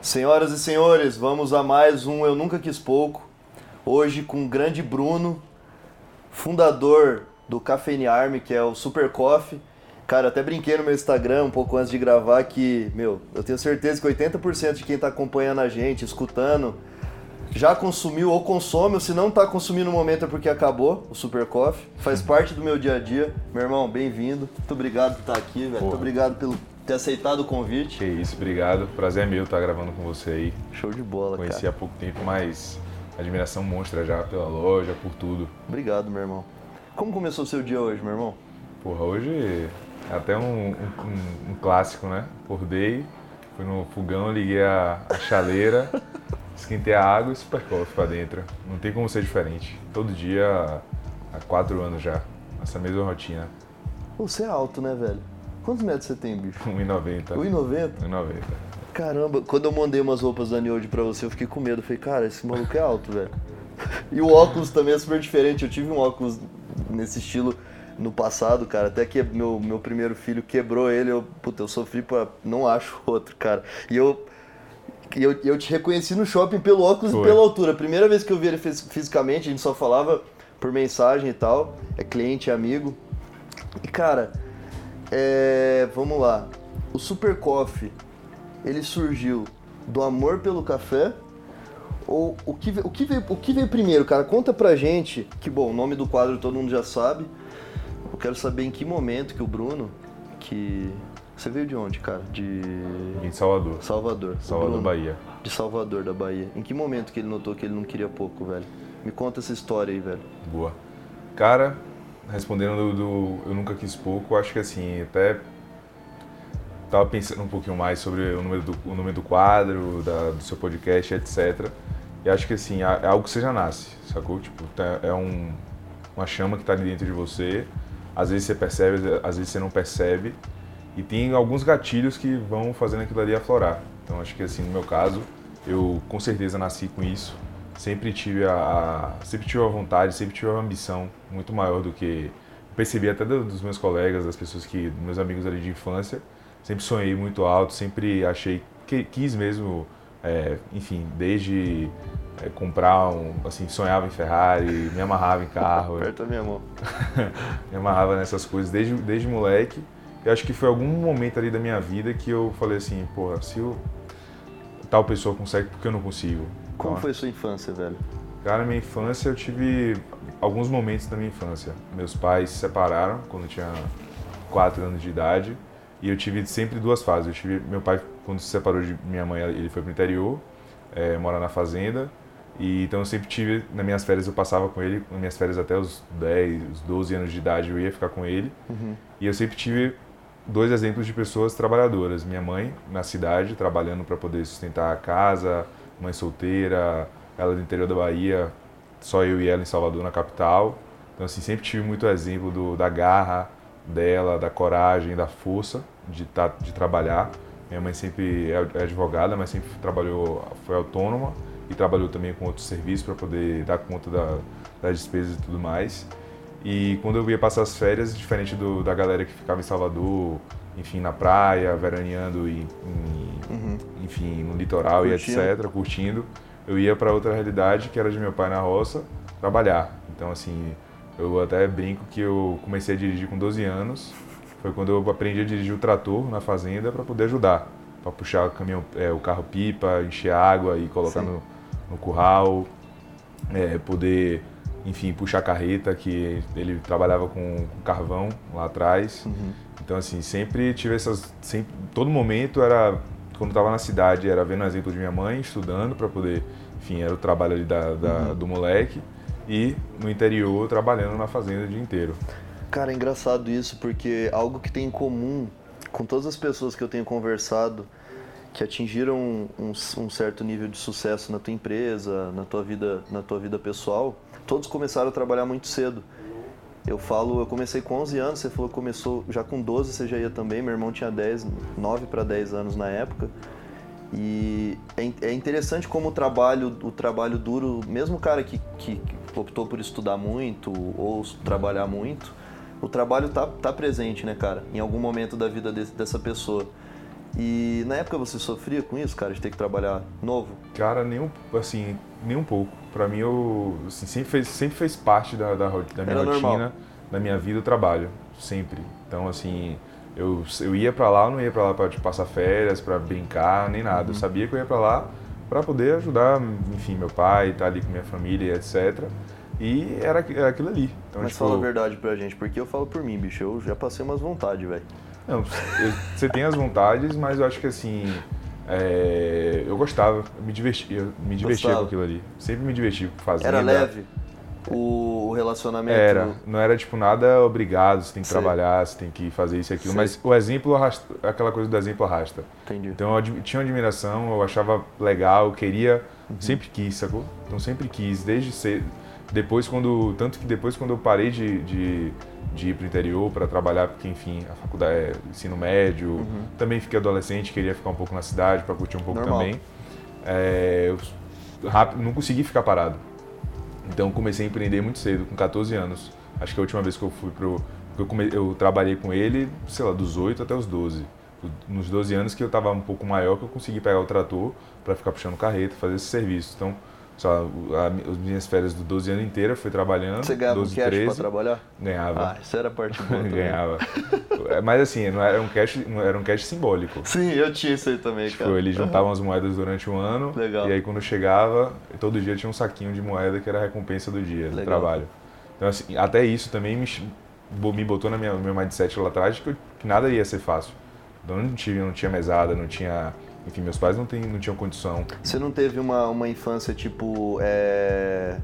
Senhoras e senhores, vamos a mais um Eu Nunca Quis Pouco. Hoje com o grande Bruno, fundador do Cafeine Army, que é o Super Coffee. Cara, até brinquei no meu Instagram um pouco antes de gravar que, meu, eu tenho certeza que 80% de quem tá acompanhando a gente, escutando, já consumiu ou consome, ou se não tá consumindo no momento é porque acabou o Super Coffee. Faz parte do meu dia a dia. Meu irmão, bem-vindo. Muito obrigado por estar aqui, velho. Muito obrigado pelo ter aceitado o convite. Que isso, obrigado. Prazer é meu estar gravando com você aí. Show de bola, Conheci cara. há pouco tempo, mas admiração monstra já pela loja, por tudo. Obrigado, meu irmão. Como começou o seu dia hoje, meu irmão? Porra, hoje é até um, um, um clássico, né? Acordei, fui no fogão, liguei a, a chaleira, esquentei a água e super coffee pra dentro. Não tem como ser diferente. Todo dia, há quatro anos já, essa mesma rotina. Você é alto, né, velho? Quantos metros você tem, bicho? 1,90. 1,90? 1,90. Caramba, quando eu mandei umas roupas da Niold pra você, eu fiquei com medo. Eu falei, cara, esse maluco é alto, velho. E o óculos também é super diferente. Eu tive um óculos nesse estilo no passado, cara. Até que meu, meu primeiro filho quebrou ele. Eu, puta, eu sofri pra. Não acho outro, cara. E eu. E Eu, eu te reconheci no shopping pelo óculos Foi. e pela altura. Primeira vez que eu vi ele fis- fisicamente, a gente só falava por mensagem e tal. É cliente, é amigo. E cara, é, vamos lá. O Super Coffee, ele surgiu do amor pelo café? Ou o que, o, que veio, o que veio primeiro, cara? Conta pra gente, que bom, o nome do quadro todo mundo já sabe. Eu quero saber em que momento que o Bruno, que... Você veio de onde, cara? De Em Salvador. Salvador. Salvador, Bruno, Bahia. De Salvador, da Bahia. Em que momento que ele notou que ele não queria pouco, velho? Me conta essa história aí, velho. Boa. Cara, respondendo do, do Eu Nunca Quis Pouco, acho que assim, até tava pensando um pouquinho mais sobre o número do, o número do quadro, da- do seu podcast, etc. E acho que assim, é é algo que você já nasce, sacou? Tipo, tá- é um, uma chama que tá ali dentro de você. Às vezes você percebe, às vezes você não percebe. E tem alguns gatilhos que vão fazendo aquilo ali aflorar. Então acho que assim, no meu caso, eu com certeza nasci com isso. Sempre tive a, a- sempre tive a vontade, sempre tive a ambição muito maior do que percebi até do- dos meus colegas, das pessoas que meus amigos ali de infância. Sempre sonhei muito alto, sempre achei que quis mesmo, é, enfim, desde é, comprar um, assim, sonhava em Ferrari, me amarrava em carro, Aperta minha mão. me amarrava nessas coisas desde, desde moleque. Eu acho que foi algum momento ali da minha vida que eu falei assim, porra, se eu, tal pessoa consegue, por que eu não consigo? Como Então, foi sua infância, velho? Cara, minha infância eu tive alguns momentos da minha infância. Meus pais se separaram quando eu tinha 4 anos de idade e eu tive sempre duas fases. Eu tive meu pai quando se separou de minha mãe, ele foi pro interior, é, mora na fazenda. E então eu sempre tive nas minhas férias eu passava com ele, nas minhas férias até os 10, os 12 anos de idade eu ia ficar com ele. E eu sempre tive dois exemplos de pessoas trabalhadoras. Minha mãe na cidade trabalhando para poder sustentar a casa, mãe solteira, ela do interior da Bahia, só eu e ela em Salvador, na capital. Então, assim, sempre tive muito exemplo do, da garra dela, da coragem, da força de, tá, de trabalhar. Minha mãe sempre é é advogada, mas sempre trabalhou, foi autônoma e trabalhou também com outros serviços para poder dar conta da, das despesas e tudo mais. E quando eu ia passar as férias, diferente do, da galera que ficava em Salvador, enfim, na praia, veraneando e, em- enfim, no litoral Curtindo. e etc, curtindo, eu ia para outra realidade que era de meu pai na roça, trabalhar. Então, assim, eu até brinco que eu comecei a dirigir com 12 anos. Foi quando eu aprendi a dirigir o trator na fazenda para poder ajudar, para puxar o caminhão, é, o carro pipa, encher água e colocar Sim. no, no curral, é, poder, enfim, puxar carreta, que ele trabalhava com, com carvão lá atrás. Então, assim, sempre tive essas. Sempre, todo momento era. Quando estava na cidade, era vendo o exemplo de minha mãe, estudando para poder. Enfim, era o trabalho ali da, da- do moleque. E no interior, trabalhando na fazenda o dia inteiro. Cara, é engraçado isso, porque algo que tem em comum com todas as pessoas que eu tenho conversado que atingiram um, um certo nível de sucesso na tua empresa, na tua vida, na tua vida pessoal, todos começaram a trabalhar muito cedo. Eu falo, eu comecei com 11 anos, você falou que começou já com 12, você já ia também, meu irmão tinha 10, 9 para 10 anos na época. E é, é interessante como o trabalho, o trabalho duro, mesmo o cara que, que, optou por estudar muito ou trabalhar muito, o trabalho tá, tá presente, né, cara? Em algum momento da vida dessa pessoa. E na época você sofria com isso, cara, de ter que trabalhar novo? Cara, nem um, assim, nem um pouco. Pra mim, eu assim, sempre, fez, sempre fez parte da, da, da minha Era rotina, normal. da minha vida, o trabalho. Sempre. Então, assim, eu, eu ia pra lá, eu não ia pra lá pra tipo, passar férias, pra brincar, nem nada. Eu sabia que eu ia pra lá pra poder ajudar, enfim, meu pai, estar ali com minha família, etc. E era, aqu- era aquilo ali. Então, Mas tipo, fala a verdade pra gente, porque eu falo por mim, bicho, eu já passei umas vontades, velho. Não, eu- você tem as vontades, mas eu acho que assim. É, eu gostava, me divertia, me divertia Gostava. com aquilo ali. Sempre me diverti fazendo. Era leve o, relacionamento? Era, não era tipo nada obrigado, você tem que Sei. trabalhar, você tem que fazer isso e aquilo, Sei. mas o exemplo arrasta, aquela coisa do exemplo arrasta. Entendi. Então eu tinha admiração, eu achava legal, eu queria, Uhum. sempre quis, sacou? Então sempre quis, desde cedo. Depois quando, tanto que depois quando eu parei de, de, de ir pro interior para trabalhar, porque enfim, a faculdade, é, ensino médio, Uhum. também fiquei adolescente, queria ficar um pouco na cidade para curtir um pouco Normal. também. É, rápido, não consegui ficar parado. Então comecei a empreender muito cedo, com 14 anos. Acho que a última vez que eu fui pro. Eu, come, eu trabalhei com ele, sei lá, dos 8 até os 12. Nos 12 anos que eu estava um pouco maior, que eu consegui pegar o trator para ficar puxando carreta, fazer esse serviço. Então, lá, a- as minhas férias dos 12 anos inteira foi trabalhando. Você ganhava um 12, cash pra 13, trabalhar? Ganhava. Ah, isso era parte boa ganhava. É, Mas assim, não era um cash, era um cash simbólico. Sim, eu tinha isso aí também, Tipo, cara. eles juntavam as moedas durante um ano. Legal. E aí quando chegava, todo dia tinha um saquinho de moeda que era a recompensa do dia, do Legal. trabalho. Então assim, até isso também me, me botou na minha, no meu mindset lá atrás que, eu- que nada ia ser fácil. Então não tinha, não tinha mesada, não tinha... Enfim, meus pais não, tem, não tinham condição. Você não teve uma, uma infância tipo. É...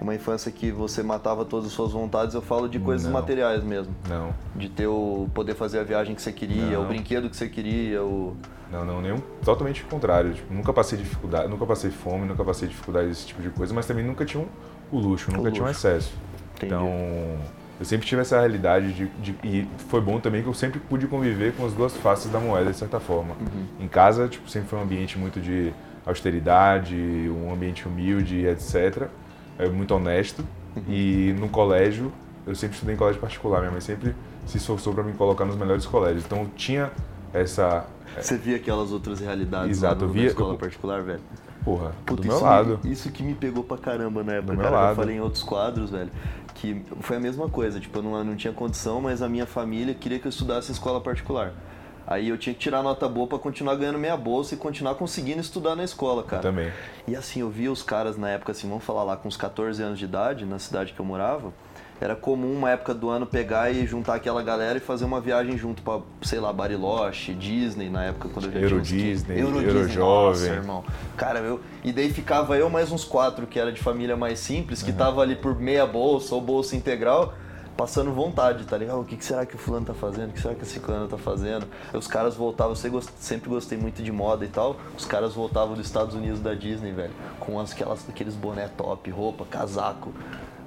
Uma infância que você matava todas as suas vontades, eu falo de coisas Não. materiais mesmo. Não, De ter o poder fazer a viagem que você queria, Não. o brinquedo que você queria, o. não, não, nenhum, totalmente o contrário. Tipo, nunca passei dificuldade, nunca passei fome, nunca passei dificuldade desse tipo de coisa, mas também nunca tinha um, o luxo, nunca tinha um luxo. excesso. Entendi. Então, eu sempre tive essa realidade de, de- e foi bom também que eu sempre pude conviver com as duas faces da moeda de certa forma. Uhum. Em casa, tipo, sempre foi um ambiente muito de austeridade, um ambiente humilde, etc. É muito honesto. Uhum. E no colégio, eu sempre estudei em colégio particular. Minha mãe sempre se esforçou para me colocar nos melhores colégios. Então, tinha essa Você via aquelas outras realidades Exato, lá no, via- escola eu- particular, velho? Porra Puta, do meu isso, lado. Me, isso que me pegou pra caramba na época, Do meu cara. que Eu lado. falei em outros quadros, velho, que foi a mesma coisa. Tipo, eu não, eu não tinha condição, mas a minha família queria que eu estudasse em escola particular. Aí eu tinha que tirar nota boa pra continuar ganhando minha bolsa e continuar conseguindo estudar na escola, cara. Também. E assim, eu via os caras na época, assim, vamos falar lá, com uns 14 anos de idade, na cidade que eu morava, era comum uma época do ano pegar e juntar aquela galera e fazer uma viagem junto pra, sei lá, Bariloche, Disney, na época quando eu já tinha Euro 15. Disney, Euro Euro Disney, Jovem. Nossa, irmão. Cara, eu... E daí ficava eu mais uns quatro que era de família mais simples, que tava ali por meia bolsa ou bolsa integral, passando vontade, tá ligado? O que, será que o fulano tá fazendo? O que será que esse ciclano tá fazendo? Aí os caras voltavam, eu sempre gostei muito de moda e tal, os caras voltavam dos Estados Unidos da Disney, velho, com as, aquelas, aqueles boné top, roupa, casaco.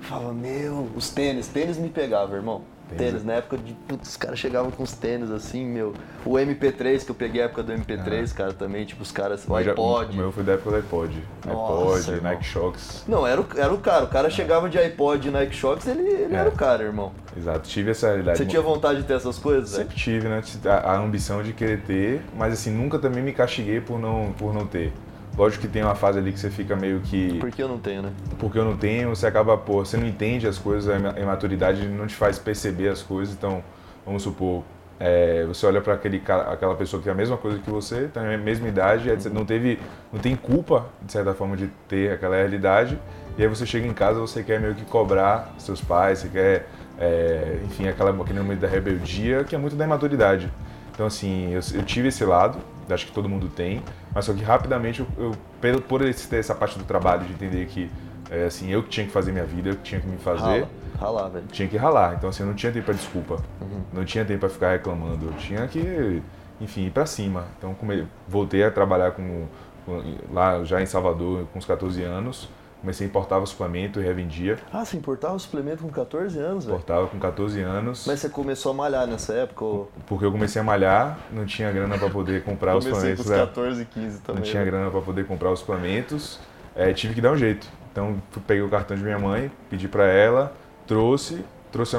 Falava, meu, os tênis, tênis me pegava, irmão. Tênis. Tênis, na época de. Putz, os caras chegavam com os tênis assim, meu. O MP3, que eu peguei a época do MP3, cara, também, tipo, os caras. O já- iPod. O meu foi da época do iPod. Nossa, iPod. Nike Shox. Não, era o, era o cara. O cara chegava de iPod e Nike Shox, ele, ele É. era o cara, irmão. Exato, tive essa realidade. Você tinha vontade de ter essas coisas? Sempre tive, né? A, a ambição de querer ter, mas assim, nunca também me castiguei por não, por não ter. Lógico que tem uma fase ali que você fica meio que. Porque eu não tenho, né? Porque eu não tenho, você acaba, pô, você não entende as coisas, a ima- a imaturidade não te faz perceber as coisas. Então, vamos supor, é, você olha para aquela pessoa que tem a mesma coisa que você, tem a mesma idade, etc, não teve, não tem culpa de certa forma de ter aquela realidade. E aí você chega em casa, você quer meio que cobrar seus pais, você quer, é, enfim, aquela aquele momento da rebeldia que é muito da imaturidade. Então, assim, eu, eu tive esse lado, acho que todo mundo tem, mas só que rapidamente, eu, eu pelo- por esse- ter essa parte do trabalho, de entender que, é, assim, eu que tinha que fazer minha vida, eu que tinha que me fazer, Rala, ralar, velho. tinha que ralar. Então, assim, eu não tinha tempo para desculpa, Uhum. não tinha tempo para ficar reclamando, eu tinha que, enfim, ir para cima. Então, come- voltei a trabalhar com, com- lá já em Salvador com uns 14 anos, comecei a importar suplemento e revendia. Ah, você importava suplemento com 14 anos, velho? Importava com 14 anos. Mas você começou a malhar nessa época? Ou... Porque eu comecei a malhar, não tinha grana para poder comprar os Comecei com suplementos. os né? 14, 15 também. não tinha né? grana para poder comprar os suplementos, é, tive que dar um jeito. Então peguei o cartão de minha mãe, pedi para ela, trouxe trouxe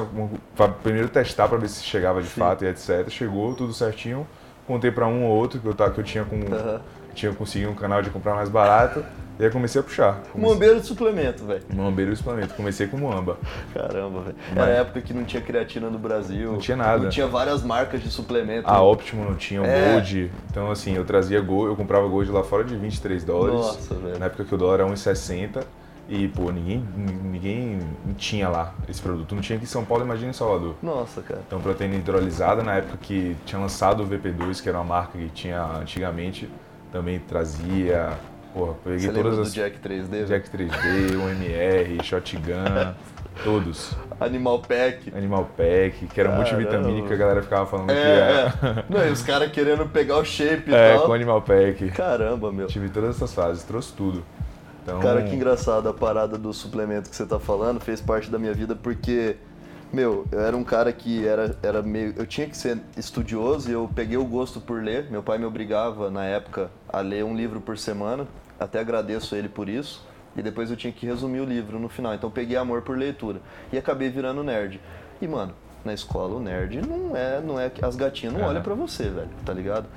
pra primeiro testar para ver se chegava de Sim. fato e etc. Chegou, tudo certinho. Contei para um ou outro que eu, que eu tinha com. Uhum. Tinha conseguido um canal de comprar mais barato. E aí comecei a puxar. Comecei... Muambeiro de suplemento, velho. Muambeiro de suplemento. Comecei com Muamba. Caramba, velho. Era a época que não tinha creatina no Brasil. Não tinha nada. Não tinha várias marcas de suplemento. A Optimo não tinha, o é. Gold. Então, assim, eu trazia Gold, eu comprava Gold lá fora de 23 dólares. Nossa, velho. Na época que o dólar era 1,60. E, pô, ninguém, ninguém tinha lá esse produto. Não tinha aqui em São Paulo, imagina em Salvador. Nossa, cara. Então, proteína hidrolisada, na época que tinha lançado o VP2, que era uma marca que tinha antigamente, também trazia Porra, peguei Você todas as. Do Jack 3D? Jack 3D, OMR, Shotgun, todos. Animal Pack. Animal Pack, que era Caramba. multivitamínico a galera ficava falando é, que era. É. Não, e os caras querendo pegar o shape e é, tal. É, com Animal Pack. Caramba, meu. Tive todas essas fases, trouxe tudo. Então... Cara, que engraçado a parada do suplemento que você tá falando, fez parte da minha vida porque meu, eu era um cara que era, era meio. Eu tinha que ser estudioso e eu peguei o gosto por ler. Meu pai me obrigava, na época, a ler um livro por semana até agradeço ele por isso. E depois eu tinha que resumir o livro no final. Então peguei amor por leitura. E acabei virando nerd. E, mano, na escola o nerd não é. não é As gatinhas não olham para você, velho, tá ligado?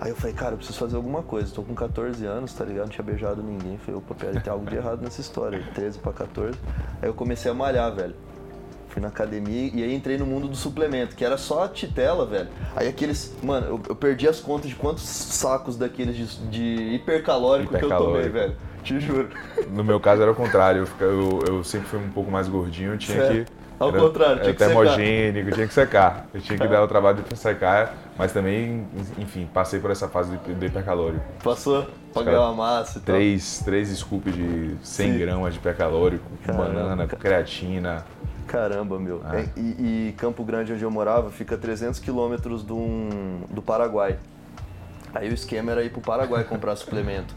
Aí eu falei, cara, eu preciso fazer alguma coisa. Tô com 14 anos, tá ligado? Não tinha beijado ninguém. Falei, opa, pera, tem algo de errado nessa história. 13 para 14. Aí eu comecei a malhar, velho. Fui na academia e aí entrei no mundo do suplemento, que era só a titela, velho. Aí aqueles. Mano, eu, eu perdi as contas de quantos sacos daqueles de, de hipercalórico, hipercalórico, que eu tomei, velho. Te juro. No meu caso era o contrário. Eu, eu sempre fui um pouco mais gordinho, tinha certo. que. Ao era, contrário, tinha era que termogênico, secar. tinha que secar. Eu tinha que dar o trabalho de secar, mas também, enfim, passei por essa fase do hipercalórico. Passou? Pagar uma massa e três, tal? Três scoops de 100 Sim. gramas de hipercalórico, Caramba. banana, creatina. Caramba, meu. É. E, e, Campo Grande, onde eu morava, fica a 300 quilômetros do, do Paraguai. Aí o esquema era ir pro Paraguai comprar suplemento.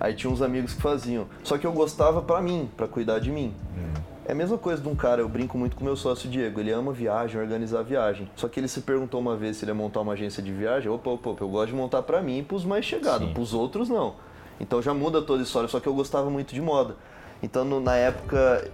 Aí tinha uns amigos que faziam. Só que eu gostava para mim, para cuidar de mim. Hum. É a mesma coisa de um cara, eu brinco muito com meu sócio Diego, ele ama viagem, organizar viagem. Só que ele se perguntou uma vez se ele ia montar uma agência de viagem. Opa, opa, opa eu gosto de montar para mim e pros mais chegados, Sim. pros outros não. Então já muda toda a história, só que eu gostava muito de moda. Então, no, na época,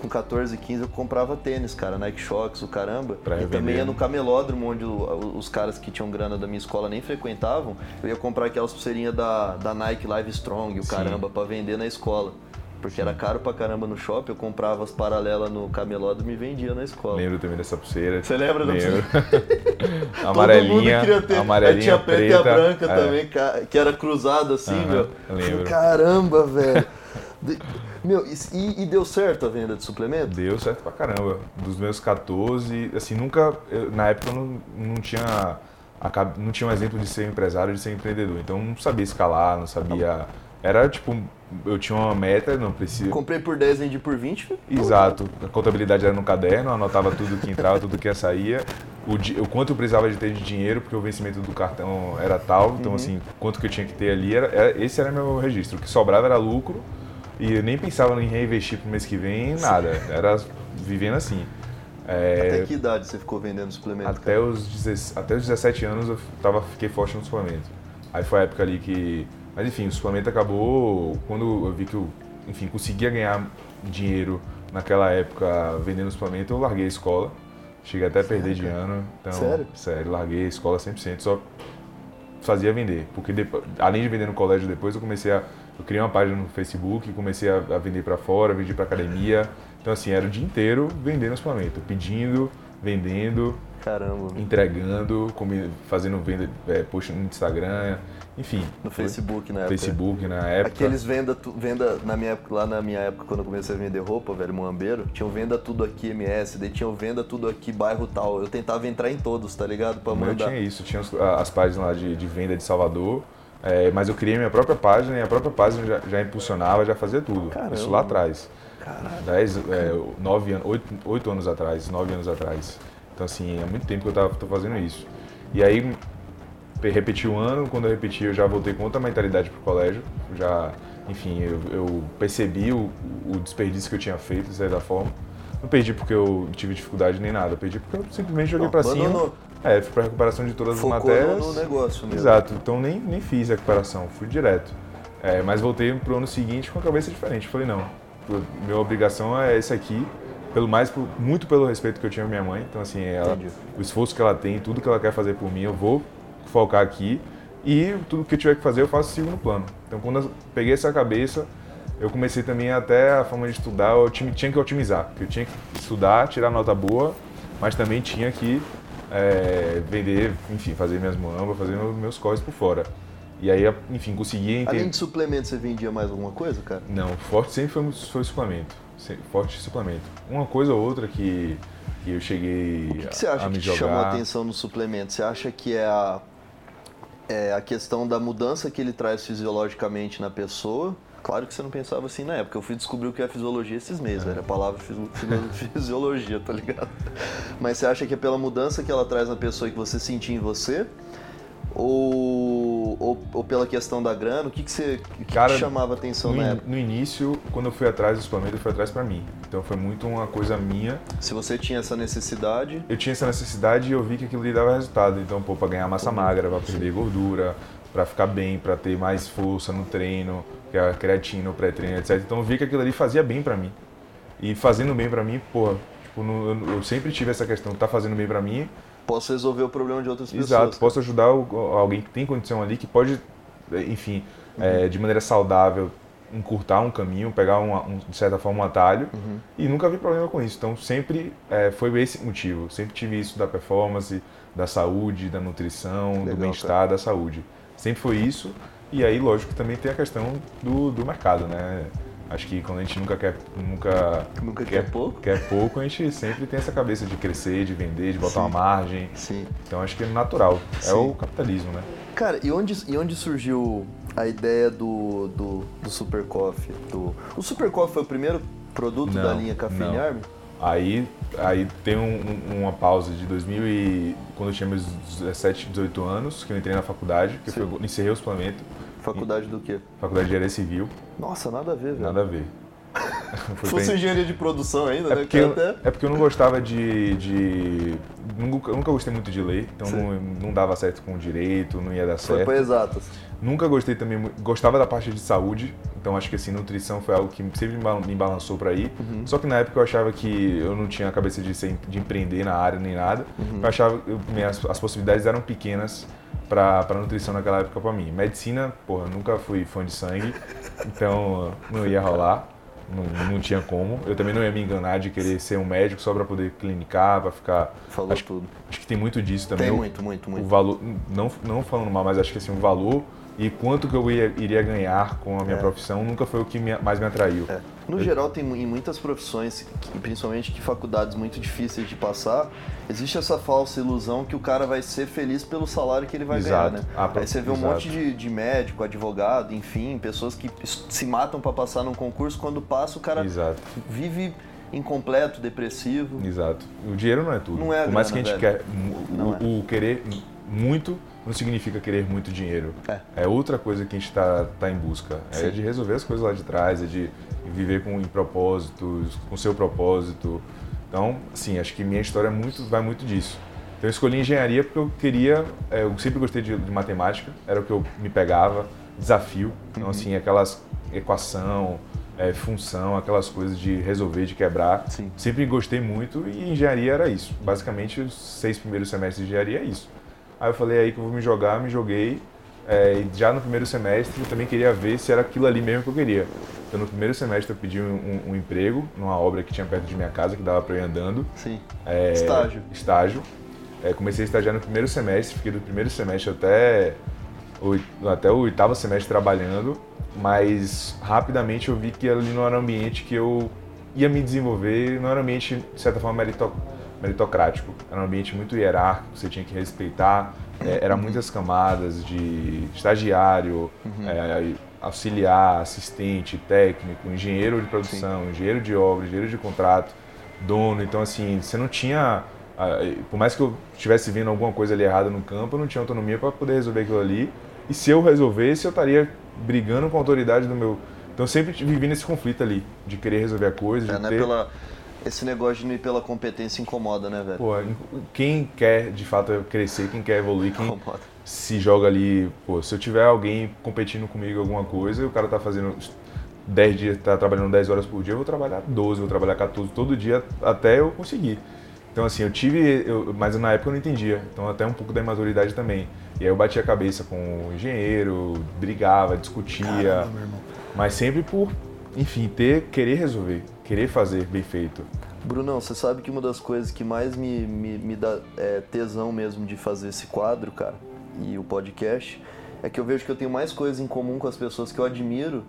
com 14, 15, eu comprava tênis, cara, Nike Shox, o caramba. Pra e também ia no camelódromo, onde os caras que tinham grana da minha escola nem frequentavam. Eu ia comprar aquelas pulseirinhas da, da Nike Live Strong, o caramba, para vender na escola. Porque era caro pra caramba no shopping, eu comprava as paralelas no camelódromo e vendia na escola. Lembro também dessa pulseira. Você lembra da pulseira? amarelinha, Todo mundo queria ter. amarelinha, tinha preta, preta e a branca é. também, que era cruzada assim, uhum, meu. Lembro. Caramba, velho. Meu, e, e, deu certo a venda de suplemento? Deu certo pra caramba. Dos meus 14, assim, nunca. Eu, na época eu não, não tinha. Não tinha um exemplo de ser empresário, de ser empreendedor. Então não sabia escalar, não sabia. Era tipo, eu tinha uma meta, não precisa. Comprei por 10, vendi por 20. Exato. A contabilidade era no caderno, anotava tudo que entrava, tudo que saía. O, o, quanto eu precisava de ter de dinheiro, porque o vencimento do cartão era tal. Então, uhum. assim, quanto que eu tinha que ter ali, era, era, esse era meu registro. O que sobrava era lucro. E eu nem pensava em reinvestir pro mês que vem, nada. Era vivendo assim. É, até que idade você ficou vendendo suplemento? Até os, até os 17 anos eu tava, fiquei forte no suplemento. Aí foi a época ali que. Mas enfim, o suplemento acabou quando eu vi que eu enfim, conseguia ganhar dinheiro naquela época vendendo suplemento, eu larguei a escola. Cheguei até a perder de ano. Então, sério? Sério, larguei a escola 100%, só fazia vender. Porque depois, além de vender no colégio depois, eu comecei a eu criei uma página no Facebook, comecei a, a vender para fora, vendi para academia. Então, assim, era o dia inteiro vendendo suplemento, pedindo, vendendo, Caramba. entregando, fazendo venda, é, post no Instagram, enfim. No Facebook na época. Facebook na época. Aqueles venda, venda na minha época, lá na minha época, quando eu comecei a vender roupa, velho, Moambeiro, tinham venda tudo aqui MS, daí tinham venda tudo aqui bairro tal. Eu tentava entrar em todos, tá ligado? Pra mandar. Eu tinha isso, tinha as, as páginas lá de, de venda de Salvador. É, mas eu criei minha própria página e a própria página já, já impulsionava, já fazia tudo. Caramba. Isso lá atrás. Dez, é, nove anos, oito, oito anos atrás, nove anos atrás. Então, assim, há muito tempo que eu tava, tô fazendo isso. E aí, repeti o ano, quando eu repeti, eu já voltei com outra mentalidade pro colégio. Já, enfim, eu, eu percebi o, o, desperdício que eu tinha feito, de certa forma. Não perdi porque eu tive dificuldade nem nada, perdi porque eu simplesmente joguei para cima. É, fui para recuperação de todas Focou as matérias. no negócio mesmo. Exato, então nem, nem fiz a recuperação, fui direto. É, mas voltei pro ano seguinte com a cabeça diferente. Falei, não, minha obrigação é esse aqui. pelo mais, muito pelo respeito que eu tinha à minha mãe. Então, assim, ela, o esforço que ela tem, tudo que ela quer fazer por mim, eu vou focar aqui. E tudo que eu tiver que fazer, eu faço segundo plano. Então, quando eu peguei essa cabeça, eu comecei também até a forma de estudar, eu tinha que otimizar. Eu tinha que estudar, tirar nota boa, mas também tinha que é, vender, enfim, fazer minhas muambas, fazer meus corres por fora. E aí, enfim, consegui entender. Além de suplemento, você vendia mais alguma coisa, cara? Não, forte sempre foi, foi suplemento. Forte suplemento. Uma coisa ou outra que, que eu cheguei o que, que você acha a que jogar. chamou a atenção no suplemento? Você acha que é a, é a questão da mudança que ele traz fisiologicamente na pessoa? Claro que você não pensava assim na época. Eu fui descobrir o que é fisiologia esses meses, é. era a palavra fisiologia, tá ligado? Mas você acha que é pela mudança que ela traz na pessoa e que você sentia em você? Ou, ou, ou, pela questão da grana? O que, que você que Cara, que chamava atenção no, na época? No início, quando eu fui atrás do suplemento, eu fui atrás para mim. Então foi muito uma coisa minha. Se você tinha essa necessidade? Eu tinha essa necessidade e eu vi que aquilo lhe dava resultado. Então, pô, para ganhar massa magra, para perder gordura, para ficar bem, para ter mais força no treino, que é a creatina, o pré-treino, etc. Então eu vi que aquilo ali fazia bem para mim. E fazendo bem para mim, pô, tipo, eu sempre tive essa questão, tá fazendo bem para mim, posso resolver o problema de outras pessoas. Exato, posso ajudar alguém que tem condição ali, que pode, enfim, uhum. é, de maneira saudável, encurtar um caminho, pegar uma, um, de certa forma um atalho uhum. e nunca vi problema com isso. Então sempre é, foi esse motivo, sempre tive isso da performance, da saúde, da nutrição, Legal, do bem-estar, da saúde. Sempre foi isso. E aí, lógico, também tem a questão do, do mercado, né? Acho que quando a gente nunca quer nunca, nunca quer, quer, pouco, quer pouco, a gente sempre tem essa cabeça de crescer, de vender, de botar Sim. uma margem. Sim. Então acho que é natural, é Sim. é o capitalismo, né? Cara, e onde, e onde surgiu a ideia do, do, do Super Coffee? Do... O Super Coffee foi o primeiro produto não, da linha Café Army? Aí, aí tem um, um, uma pausa de 2000 e quando eu tinha meus 17, 18 anos, que eu entrei na faculdade, que eu encerrei o suplemento. Faculdade do quê? Faculdade de Engenharia Civil. Nossa, nada a ver, velho. Nada a ver. Se fosse bem... engenharia de produção ainda, é né? Porque eu, até... É porque eu não gostava de. de... Nunca, nunca gostei muito de ler, então não, não, dava certo com o direito, não ia dar certo. Foi exatas. Nunca gostei também, gostava da parte de saúde, então acho que assim, nutrição foi algo que sempre me balançou para ir. Uhum. Só que na época eu achava que eu não tinha a cabeça de, ser, de empreender na área nem nada. Uhum. Eu achava que minhas, as possibilidades eram pequenas para nutrição naquela época para mim. Medicina, porra, nunca fui fã de sangue, então não ia rolar. Não, não tinha como. Eu também não ia me enganar de querer ser um médico só para poder clinicar, para ficar. Falou acho, tudo. Acho que tem muito disso também. Tem muito, muito, muito. O valor, não, não falando mal, mas acho que assim, o valor e quanto que eu ia, iria ganhar com a minha é. profissão nunca foi o que me, mais me atraiu. É. No eu... geral, tem em muitas profissões, principalmente que faculdades muito difíceis de passar, existe essa falsa ilusão que o cara vai ser feliz pelo salário que ele vai Exato. ganhar, né? Ah, Aí você vê um Exato. monte de, de, médico, advogado, enfim, pessoas que se matam para passar num concurso, quando passa o cara Exato. vive incompleto, depressivo. Exato. O dinheiro não é tudo. Não é Por mais que a gente velho. quer o, é. o querer muito não significa querer muito dinheiro. É, é outra coisa que a gente está tá em busca. É Sim. É de resolver as coisas lá de trás, é de viver com propósitos, com seu propósito. Então, assim, acho que minha história é muito, vai muito disso. Então, eu escolhi engenharia porque eu queria, é, eu sempre gostei de, de matemática, era o que eu me pegava, desafio. Então, uhum. assim, aquelas equação, é, função, aquelas coisas de resolver, de quebrar. Sim. Sempre gostei muito e engenharia era isso. Basicamente, os seis primeiros semestres de engenharia é isso. Aí eu falei aí que eu vou me jogar, me joguei. É, e já no primeiro semestre eu também queria ver se era aquilo ali mesmo que eu queria. Então no primeiro semestre eu pedi um, um, um emprego numa obra que tinha perto de minha casa, que dava para ir andando. Sim. É, estágio. Estágio. É, comecei a estagiar no primeiro semestre, fiquei do primeiro semestre até o, até o oitavo semestre trabalhando, mas rapidamente eu vi que ali não era um ambiente que eu ia me desenvolver, não era um ambiente, de certa forma, meritocrático meritocrático. Era um ambiente muito hierárquico, você tinha que respeitar. É, era muitas camadas de estagiário, uhum. é, auxiliar, assistente, técnico, engenheiro de produção, Sim. engenheiro de obra, engenheiro de contrato, dono. Então, assim, você não tinha. Por mais que eu estivesse vendo alguma coisa ali errada no campo, eu não tinha autonomia para poder resolver aquilo ali. E se eu resolvesse, eu estaria brigando com a autoridade do meu. Então, eu sempre vivi nesse conflito ali, de querer resolver a coisa. É, de não ter... pela esse negócio de não ir pela competência incomoda, né, velho? Pô, quem quer de fato crescer, quem quer evoluir, quem incomoda. se joga ali, pô, se eu tiver alguém competindo comigo alguma coisa, o cara tá fazendo 10 dias, tá trabalhando 10 horas por dia, eu vou trabalhar 12, vou trabalhar 14 todo dia até eu conseguir. Então, assim, eu tive, eu, mas na época eu não entendia. Então, até um pouco da imaturidade também. E aí eu batia a cabeça com o engenheiro, brigava, discutia. Caramba, mas sempre por, enfim, ter, querer resolver, querer fazer bem feito. Brunão, você sabe que uma das coisas que mais me, me, me dá é, tesão mesmo de fazer esse quadro, cara, e o podcast, é que eu vejo que eu tenho mais coisas em comum com as pessoas que eu admiro,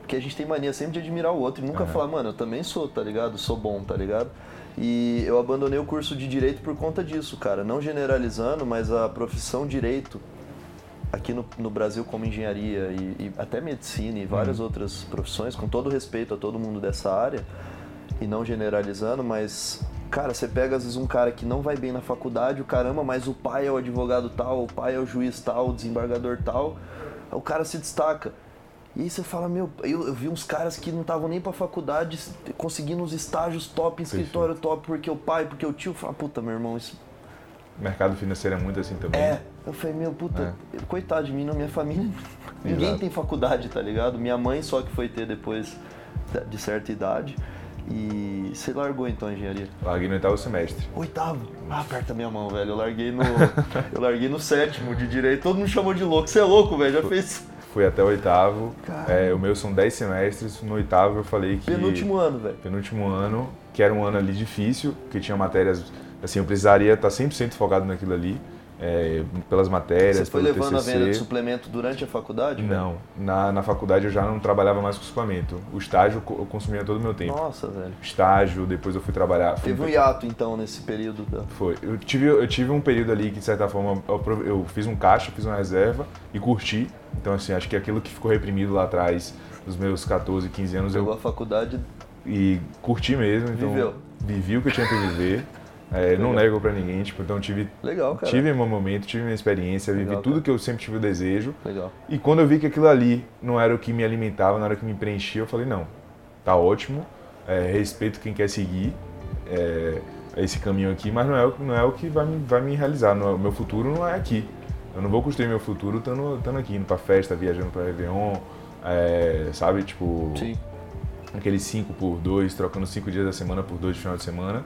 porque a gente tem mania sempre de admirar o outro e nunca uhum. falar, mano, eu também sou, tá ligado? Sou bom, tá ligado? E eu abandonei o curso de direito por conta disso, cara. Não generalizando, mas a profissão direito aqui no, no Brasil, como engenharia e, e, até medicina e várias uhum. outras profissões, com todo respeito a todo mundo dessa área, e não generalizando, mas cara, você pega às vezes um cara que não vai bem na faculdade, o caramba, mas o pai é o advogado tal, o pai é o juiz tal, o desembargador tal, o cara se destaca. E aí você fala, meu, eu, eu vi uns caras que não estavam nem pra faculdade conseguindo os estágios top, em escritório top, porque o pai, porque o tio, fala, puta, meu irmão, isso. mercado financeiro é muito assim também. É, eu falei, meu, puta, é. coitado de mim, na minha família, ninguém Exato. tem faculdade, tá ligado? Minha mãe só que foi ter depois de certa idade. E você largou então a engenharia? Larguei no oitavo semestre. Oitavo? Ah, aperta minha mão, velho. Eu larguei no. eu larguei no sétimo de direito. Todo mundo chamou de louco. Você é louco, velho. Já fez fui até o oitavo. É, o meu são 10 semestres. No oitavo eu falei que. Penúltimo ano, velho. Penúltimo ano, que era um ano ali difícil, que tinha matérias. Assim, eu precisaria estar 100% focado naquilo ali. É, pelas matérias, Você foi levando TCC. a venda de suplemento durante a faculdade? Não, na, na faculdade eu já não trabalhava mais com suplemento. O estágio eu consumia todo o meu tempo. Nossa, velho. Estágio, depois eu fui trabalhar. Teve fui... um hiato então nesse período? Da... Foi. Eu tive, eu tive um período ali que de certa forma eu, eu fiz um caixa, fiz uma reserva e curti. Então assim, acho que aquilo que ficou reprimido lá atrás, dos meus 14, 15 anos, Pegou eu... a faculdade... E curti mesmo. Então, Viveu. Vivi o que eu tinha que viver. É, não nego para ninguém, tipo, então tive Legal, cara. tive meu momento, tive minha experiência, Legal, vivi tudo cara. que eu sempre tive o desejo. Legal. E quando eu vi que aquilo ali não era o que me alimentava, não era o que me preenchia, eu falei, não, tá ótimo, é, respeito quem quer seguir é, esse caminho aqui, mas não é, não é o que vai me, vai me realizar, não é, meu futuro não é aqui. Eu não vou construir meu futuro estando aqui, indo pra festa, viajando pra Réveillon, é, sabe, tipo... Sim. Aqueles 5 por 2, trocando 5 dias da semana por 2 de final de semana.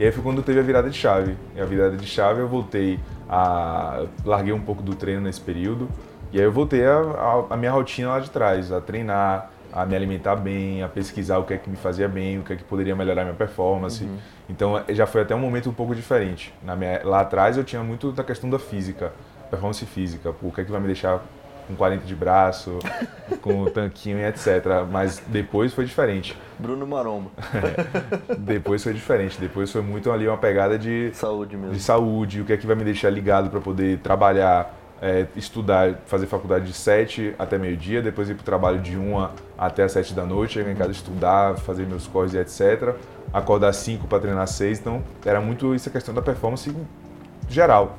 E aí foi quando teve a virada de chave. E a virada de chave eu voltei a. larguei um pouco do treino nesse período. E aí eu voltei a, a, a, minha rotina lá de trás, a treinar, a me alimentar bem, a pesquisar o que é que me fazia bem, o que é que poderia melhorar minha performance. Uhum. Então já foi até um momento um pouco diferente. Minha, lá atrás eu tinha muito da questão da física, performance física, o que é que vai me deixar com 40 de braço, com o tanquinho e etc. Mas depois foi diferente. Bruno Maromba. É. Depois foi diferente. Depois foi muito ali uma pegada de saúde mesmo. De saúde, o que é que vai me deixar ligado para poder trabalhar, é, estudar, fazer faculdade de 7 até meio-dia, depois ir para o trabalho de 1 até as 7 da noite, chegar em casa estudar, fazer meus corres e etc. Acordar 5 para treinar 6. Então era muito isso a questão da performance geral,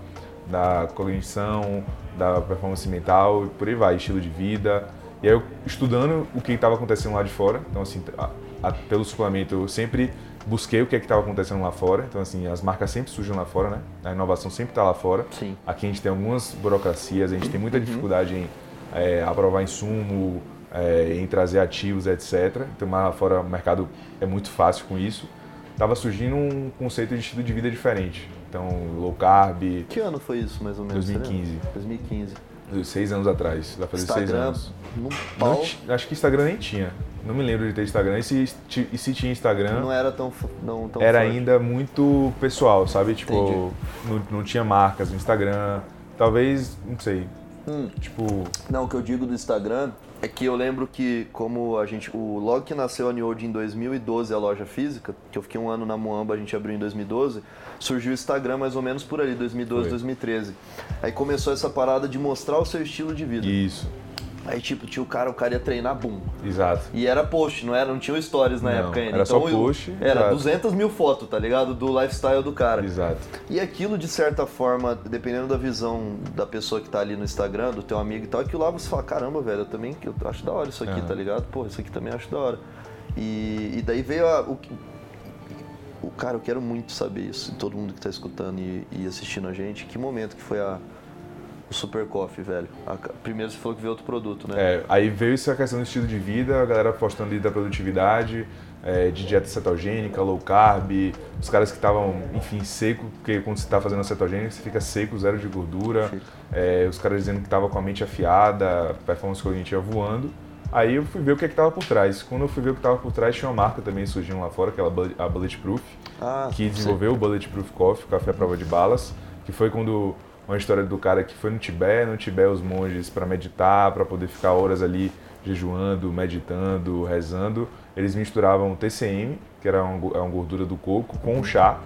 da cognição, da performance mental, por aí vai, estilo de vida. E aí eu estudando o que estava acontecendo lá de fora, então assim, a, a, pelo suplemento eu sempre busquei o que é estava acontecendo lá fora, então assim, as marcas sempre surgem lá fora, né? A inovação sempre está lá fora. Sim. Aqui a gente tem algumas burocracias, a gente tem muita uhum. dificuldade em é, aprovar insumo, é, em trazer ativos, etc. Então lá fora o mercado é muito fácil com isso. Tava surgindo um conceito de estilo de vida diferente. Então, low carb. Que ano foi isso, mais ou menos? 2015. 2015. Seis anos atrás, vai fazer Instagram, seis anos. No pau. Não, acho que Instagram nem tinha. Não me lembro de ter Instagram. E se, e se tinha Instagram. Não era tão. Não, tão era forte. ainda muito pessoal, sabe? Tipo, não, não, tinha marcas no Instagram. Talvez, não sei. Hum. Tipo. Não, o que eu digo do Instagram é que eu lembro que, como a gente. O, logo que nasceu a New em 2012, a loja física, que eu fiquei um ano na Moamba, a gente abriu em 2012, surgiu o Instagram mais ou menos por ali, 2012, Foi. 2013. Aí começou essa parada de mostrar o seu estilo de vida. Isso. Aí, tipo, tinha o cara, o cara ia treinar, boom. Exato. E era post, não era? Não tinha stories na não, época ainda. Era então, só post. Era exato. 200 mil fotos, tá ligado? Do lifestyle do cara. Exato. E aquilo, de certa forma, dependendo da visão da pessoa que tá ali no Instagram, do teu amigo e tal, aquilo lá você fala, caramba, velho, eu também eu acho da hora isso aqui, tá ligado? Pô, isso aqui também acho da hora. E, e daí veio a, o, o cara, eu quero muito saber isso, todo mundo que tá escutando e, e assistindo a gente, que momento que foi a o Super Coffee, velho? A, primeiro você falou que veio outro produto, né? É, aí veio essa questão do estilo de vida, a galera apostando ali da produtividade, é, de dieta cetogênica, low carb, os caras que estavam, enfim, seco, porque quando você está fazendo a cetogênica você fica seco, zero de gordura, é, os caras dizendo que estava com a mente afiada, performance cognitiva voando. Aí eu fui ver o que é estava por trás. Quando eu fui ver o que estava por trás, tinha uma marca também surgindo lá fora, que é a Bulletproof, ah, que desenvolveu sim. o Bulletproof Coffee, o café à prova de balas, que foi quando uma história do cara que foi no Tibete, no Tibete os monges para meditar, para poder ficar horas ali jejuando, meditando, rezando, eles misturavam TCM, que era uma, é uma gordura do coco, com chá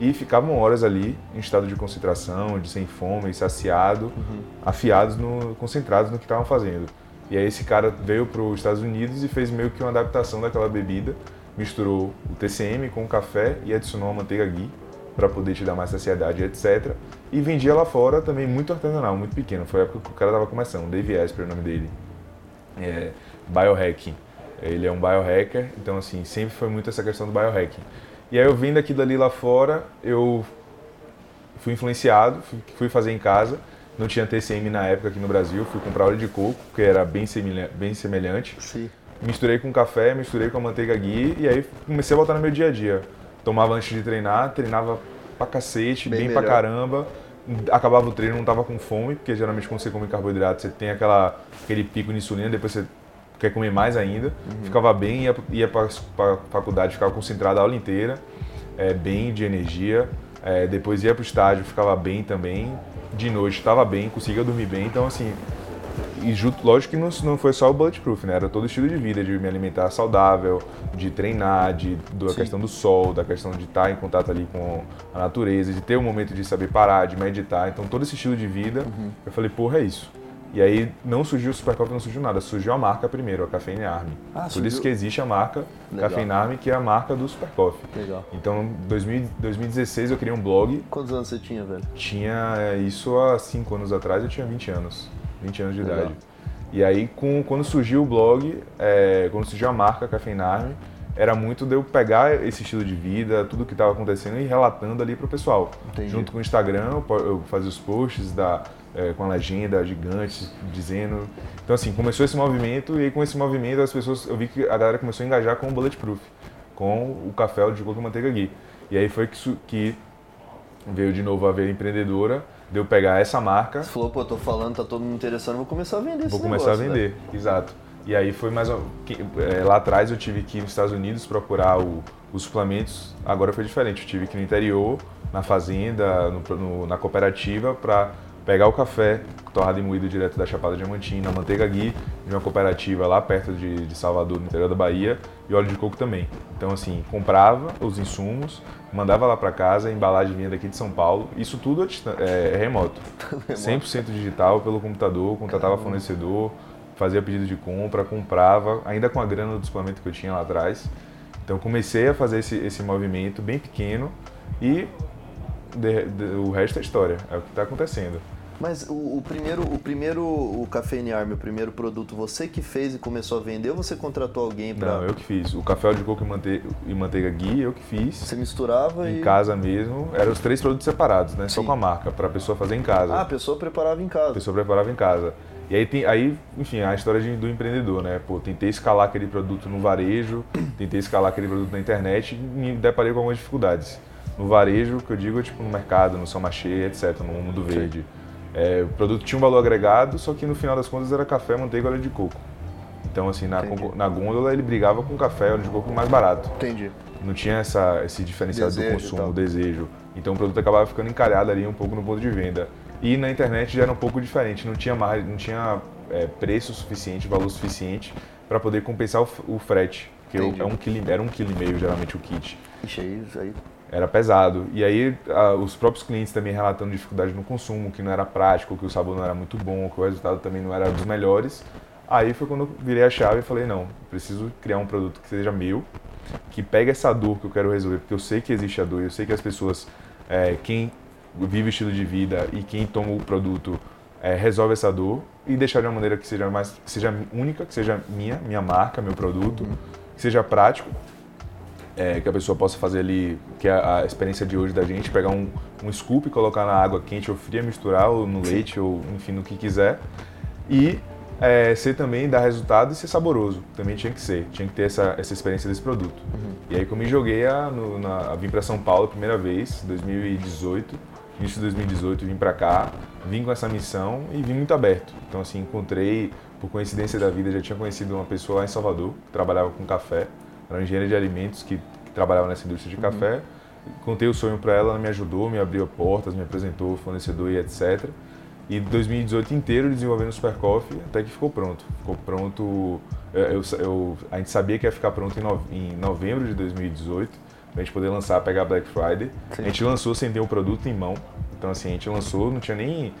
e ficavam horas ali em estado de concentração, de sem fome, saciado, uhum. afiados, no, concentrados no que estavam fazendo. E aí esse cara veio para os Estados Unidos e fez meio que uma adaptação daquela bebida, misturou o TCM com o café e adicionou a manteiga ghee para poder te dar mais saciedade, etc. E vendia lá fora também muito artesanal, muito pequeno. Foi a época que o cara estava começando, Dave Esper, o nome dele. É, biohacking. Ele é um biohacker, então assim, sempre foi muito essa questão do biohacking. E aí eu vendo aquilo dali lá fora, eu fui influenciado, fui fazer em casa. Não tinha TCM na época aqui no Brasil, fui comprar óleo de coco, que era bem, semelhante. Bem semelhante. Sim. Misturei com café, misturei com a manteiga ghee e aí comecei a botar no meu dia a dia. Tomava antes de treinar, treinava pra cacete, bem, bem pra caramba. Acabava o treino, não tava com fome, porque geralmente quando você come carboidrato, você tem aquela, aquele pico de insulina, depois você quer comer mais ainda. Uhum. Ficava bem, ia, ia para a faculdade, ficava concentrado a aula inteira, é, bem de energia. É, depois ia para o estádio, ficava bem também. De noite estava bem, conseguia dormir bem. Então, assim, e junto, lógico que não, não foi só o bulletproof, né? Era todo o estilo de vida, de me alimentar saudável, de treinar, de, da questão do sol, da questão de estar em contato ali com a natureza, de ter um momento de saber parar, de meditar. Então, todo esse estilo de vida, uhum. eu falei, porra, é isso. E aí não surgiu o Super Coffee, não surgiu nada, surgiu a marca primeiro, a Cafeine Army. Ah, Por surgiu... isso que existe a marca Legal. Cafeine Army, que é a marca do Super Coffee. Legal. Então, em 2016 eu criei um blog. Quantos anos você tinha, velho? Tinha é, isso há 5 anos atrás, eu tinha 20 anos. 20 anos de Legal. idade. E aí, com, quando surgiu o blog, é, quando surgiu a marca Cafeine Army, era muito de eu pegar esse estilo de vida, tudo que estava acontecendo e relatando ali para o pessoal. Entendi. Junto com o Instagram, eu fazia os posts da é, com a legenda gigante dizendo. Então, assim, começou esse movimento e aí, com esse movimento as pessoas, eu vi que a galera começou a engajar com o Bulletproof, com o café de coco e manteiga ghee. E aí foi que, que veio de novo a ver empreendedora, deu pegar essa marca. Você falou, pô, tô falando, tá todo mundo interessando, vou começar a vender Vou começar negócio, a vender, né? exato. E aí foi mais. É, lá atrás eu tive que ir nos Estados Unidos procurar o, os suplementos, agora foi diferente. Eu tive que ir no interior, na fazenda, no, no, na cooperativa, para pegar o café torrado e moído direto da Chapada Diamantina, manteiga ghee de uma cooperativa lá perto de, de, Salvador, no interior da Bahia, e óleo de coco também. Então, assim, comprava os insumos, mandava lá para casa, a embalagem vinha daqui de São Paulo, isso tudo é, é remoto. 100% digital pelo computador, contratava Caramba. fornecedor, fazia pedido de compra, comprava, ainda com a grana do suplemento que eu tinha lá atrás. Então, comecei a fazer esse, esse movimento bem pequeno e de, de, o resto é história, é o que está acontecendo. Mas o, o, primeiro, o primeiro, o Café Army, o primeiro produto, você que fez e começou a vender ou você contratou alguém para? Não, eu que fiz. O café de coco e manteiga, e manteiga ghee, eu que fiz. Você misturava em e... casa mesmo. Eram os três produtos separados, né? Sim. Só com a marca, para a pessoa fazer em casa. Ah, a pessoa preparava em casa. A pessoa preparava em casa. E aí, tem, aí enfim, a história de, do empreendedor, né? Pô, tentei escalar aquele produto no varejo, tentei escalar aquele produto na internet e me deparei com algumas dificuldades. No varejo, que eu digo, é tipo no mercado, no São Machê, etc., no mundo verde. Sim é, o produto tinha um valor agregado, só que no final das contas era café, manteiga e óleo de coco. Então, assim, na, na gôndola ele brigava com café e óleo de coco mais barato. Entendi. Não tinha essa, esse diferencial desejo, do consumo, o desejo. Então o produto acabava ficando encalhado ali um pouco no ponto de venda. E na internet já era um pouco diferente, não tinha, mais, não tinha é, preço suficiente, valor suficiente para poder compensar o, o frete. Porque é um quilo, era um quilo e meio geralmente o kit. Ixi, aí, aí era pesado. E aí a, os próprios clientes também relatando dificuldade no consumo, que não era prático, que o sabor não era muito bom, que o resultado também não era dos melhores. Aí foi quando eu virei a chave e falei, não, preciso criar um produto que seja meu, que pegue essa dor que eu quero resolver, porque eu sei que existe a dor, eu sei que as pessoas, é, quem vive o estilo de vida e quem toma o produto é, resolve essa dor e deixar de uma maneira que seja mais que seja única, que seja minha, minha marca, meu produto, que seja prático é, que a pessoa possa fazer ali, que é a experiência de hoje da gente, pegar um, um scoop e colocar na água quente ou fria, misturar ou no leite ou enfim, no que quiser. E é, ser também, dar resultado e ser saboroso. Também tinha que ser, tinha que ter essa, essa experiência desse produto. Uhum. E aí que eu me joguei a, no, na, a vim para São Paulo a primeira vez, 2018, início de 2018, vim para cá, vim com essa missão e vim muito aberto. Então assim, encontrei, por coincidência da vida, já tinha conhecido uma pessoa lá em Salvador, que trabalhava com café, era uma engenheira de alimentos que, que trabalhava nessa indústria de uhum. café. Contei o sonho para ela, ela me ajudou, me abriu portas, me apresentou fornecedor e etc. E 2018 inteiro desenvolvendo o Super Coffee até que ficou pronto. Ficou pronto. Eu, eu, a gente sabia que ia ficar pronto em, novembro de 2018, pra gente poder lançar, pegar Black Friday. Sim. A gente lançou sem ter o produto em mão. Então, assim, a gente lançou, não tinha nem.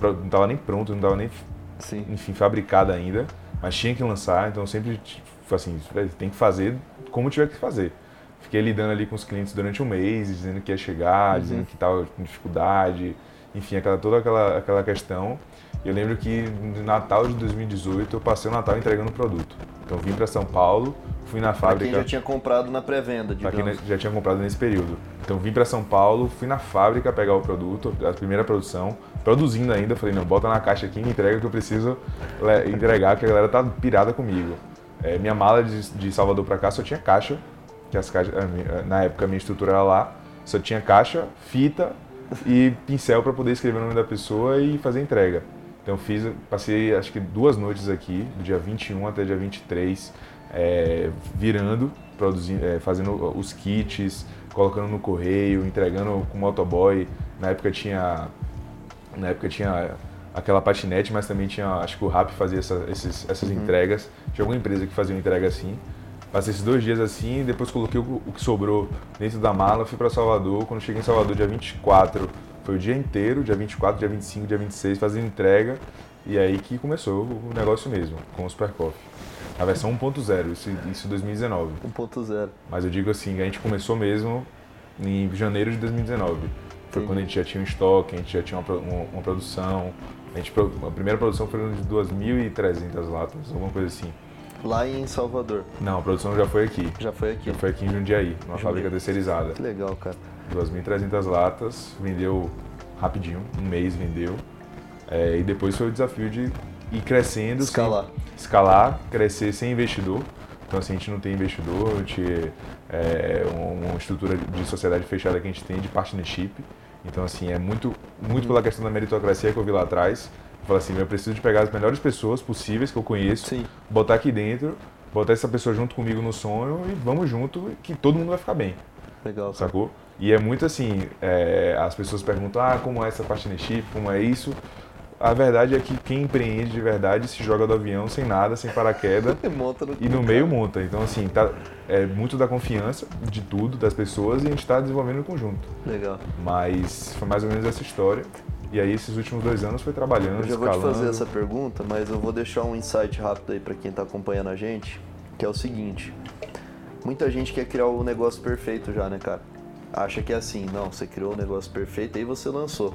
Não estava nem pronto, não estava nem, Sim. enfim, fabricado ainda. Mas tinha que lançar, então sempre, assim, tem que fazer como tiver que fazer. Fiquei lidando ali com os clientes durante um mês, dizendo que ia chegar, uhum. dizendo que estava com dificuldade enfim, aquela, toda aquela, aquela questão. Eu lembro que no Natal de 2018 eu passei o Natal entregando o produto. Então vim para São Paulo, fui na fábrica. Pra quem já tinha comprado na pré-venda, digamos. Pra quem já tinha comprado nesse período. Então vim para São Paulo, fui na fábrica pegar o produto, a primeira produção, produzindo ainda. Falei, não, bota na caixa aqui, me entrega que eu preciso entregar, que a galera tá pirada comigo. É, minha mala de, de Salvador para cá só tinha caixa, que as caixas, na época a minha estrutura era lá, só tinha caixa, fita e pincel para poder escrever o nome da pessoa e fazer entrega. Então fiz, passei acho que duas noites aqui, do dia 21 até dia 23, é, virando, produzindo, é, fazendo os kits, colocando no correio, entregando com motoboy. Na época tinha, na época tinha aquela patinete, mas também tinha, acho que o Rap fazia essa, esses, essas uhum. entregas. Tinha alguma empresa que fazia uma entrega assim. Passei esses dois dias assim, depois coloquei o, que sobrou dentro da mala, fui para Salvador. Quando cheguei em Salvador, dia 24, foi o dia inteiro, dia 24, dia 25, dia 26, fazendo entrega. E aí que começou o negócio mesmo, com o Super Coffee. A versão 1.0, isso, isso 2019. 1.0. Mas eu digo assim, a gente começou mesmo em janeiro de 2019. Foi Sim. quando a gente já tinha um estoque, a gente já tinha uma, uma, uma produção. A, gente, a primeira produção foi de 2.300 latas, alguma coisa assim. Lá em Salvador. Não, a produção já foi aqui. Já foi aqui? Já foi aqui em Jundiaí, numa Jundiaí. fábrica terceirizada. Que legal, cara. 2.300 latas, vendeu rapidinho, um mês vendeu. É, e depois foi o desafio de ir crescendo. Escalar. Sem, escalar, crescer sem investidor. Então, assim, a gente não tem investidor, a gente é uma estrutura de sociedade fechada que a gente tem de partnership. Então, assim, é muito, muito pela questão da meritocracia que eu vi lá atrás. Fala assim, eu preciso de pegar as melhores pessoas possíveis que eu conheço, Sim. botar aqui dentro, botar essa pessoa junto comigo no sonho e vamos junto que todo mundo vai ficar bem. Legal. Sacou? E é muito assim, é, as pessoas perguntam, ah, como é essa partnership, como é isso? A verdade é que quem empreende de verdade se joga do avião sem nada, sem paraquedas no e no meio monta. Então, assim, tá, é muito da confiança de tudo, das pessoas, e a gente está desenvolvendo em conjunto. Legal. Mas foi mais ou menos essa história. E aí esses últimos dois anos foi trabalhando, Eu já escalando. vou te fazer essa pergunta, mas eu vou deixar um insight rápido aí para quem está acompanhando a gente, que é o seguinte. Muita gente quer criar o negócio perfeito já, né, cara? Acha que é assim, não, você criou o negócio perfeito aí você lançou.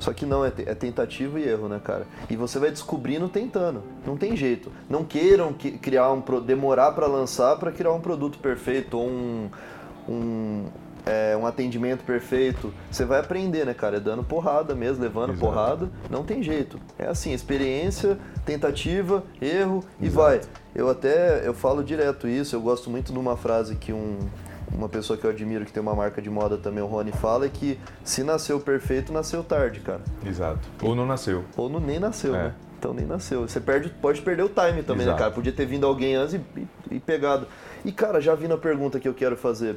Só que não, é, é tentativa e erro, né, cara? E você vai descobrindo tentando. Não tem jeito. Não queiram que, criar um demorar para lançar para criar um produto perfeito ou um, um é, um atendimento perfeito. Você vai aprender, né, cara? É dando porrada mesmo, levando Exato. porrada. Não tem jeito. É assim, experiência, tentativa, erro e Exato. vai. Eu até eu falo direto isso. Eu gosto muito de uma frase que um, uma pessoa que eu admiro que tem uma marca de moda também, o Rony, fala é que se nasceu perfeito, nasceu tarde, cara. Exato. Ou não nasceu. Ou não, nem nasceu, é. né? Então nem nasceu. Você perde, pode perder o time também, né, Exato. né, cara? Podia ter vindo alguém antes e, e, e pegado. E, cara, já vi na pergunta que eu quero fazer.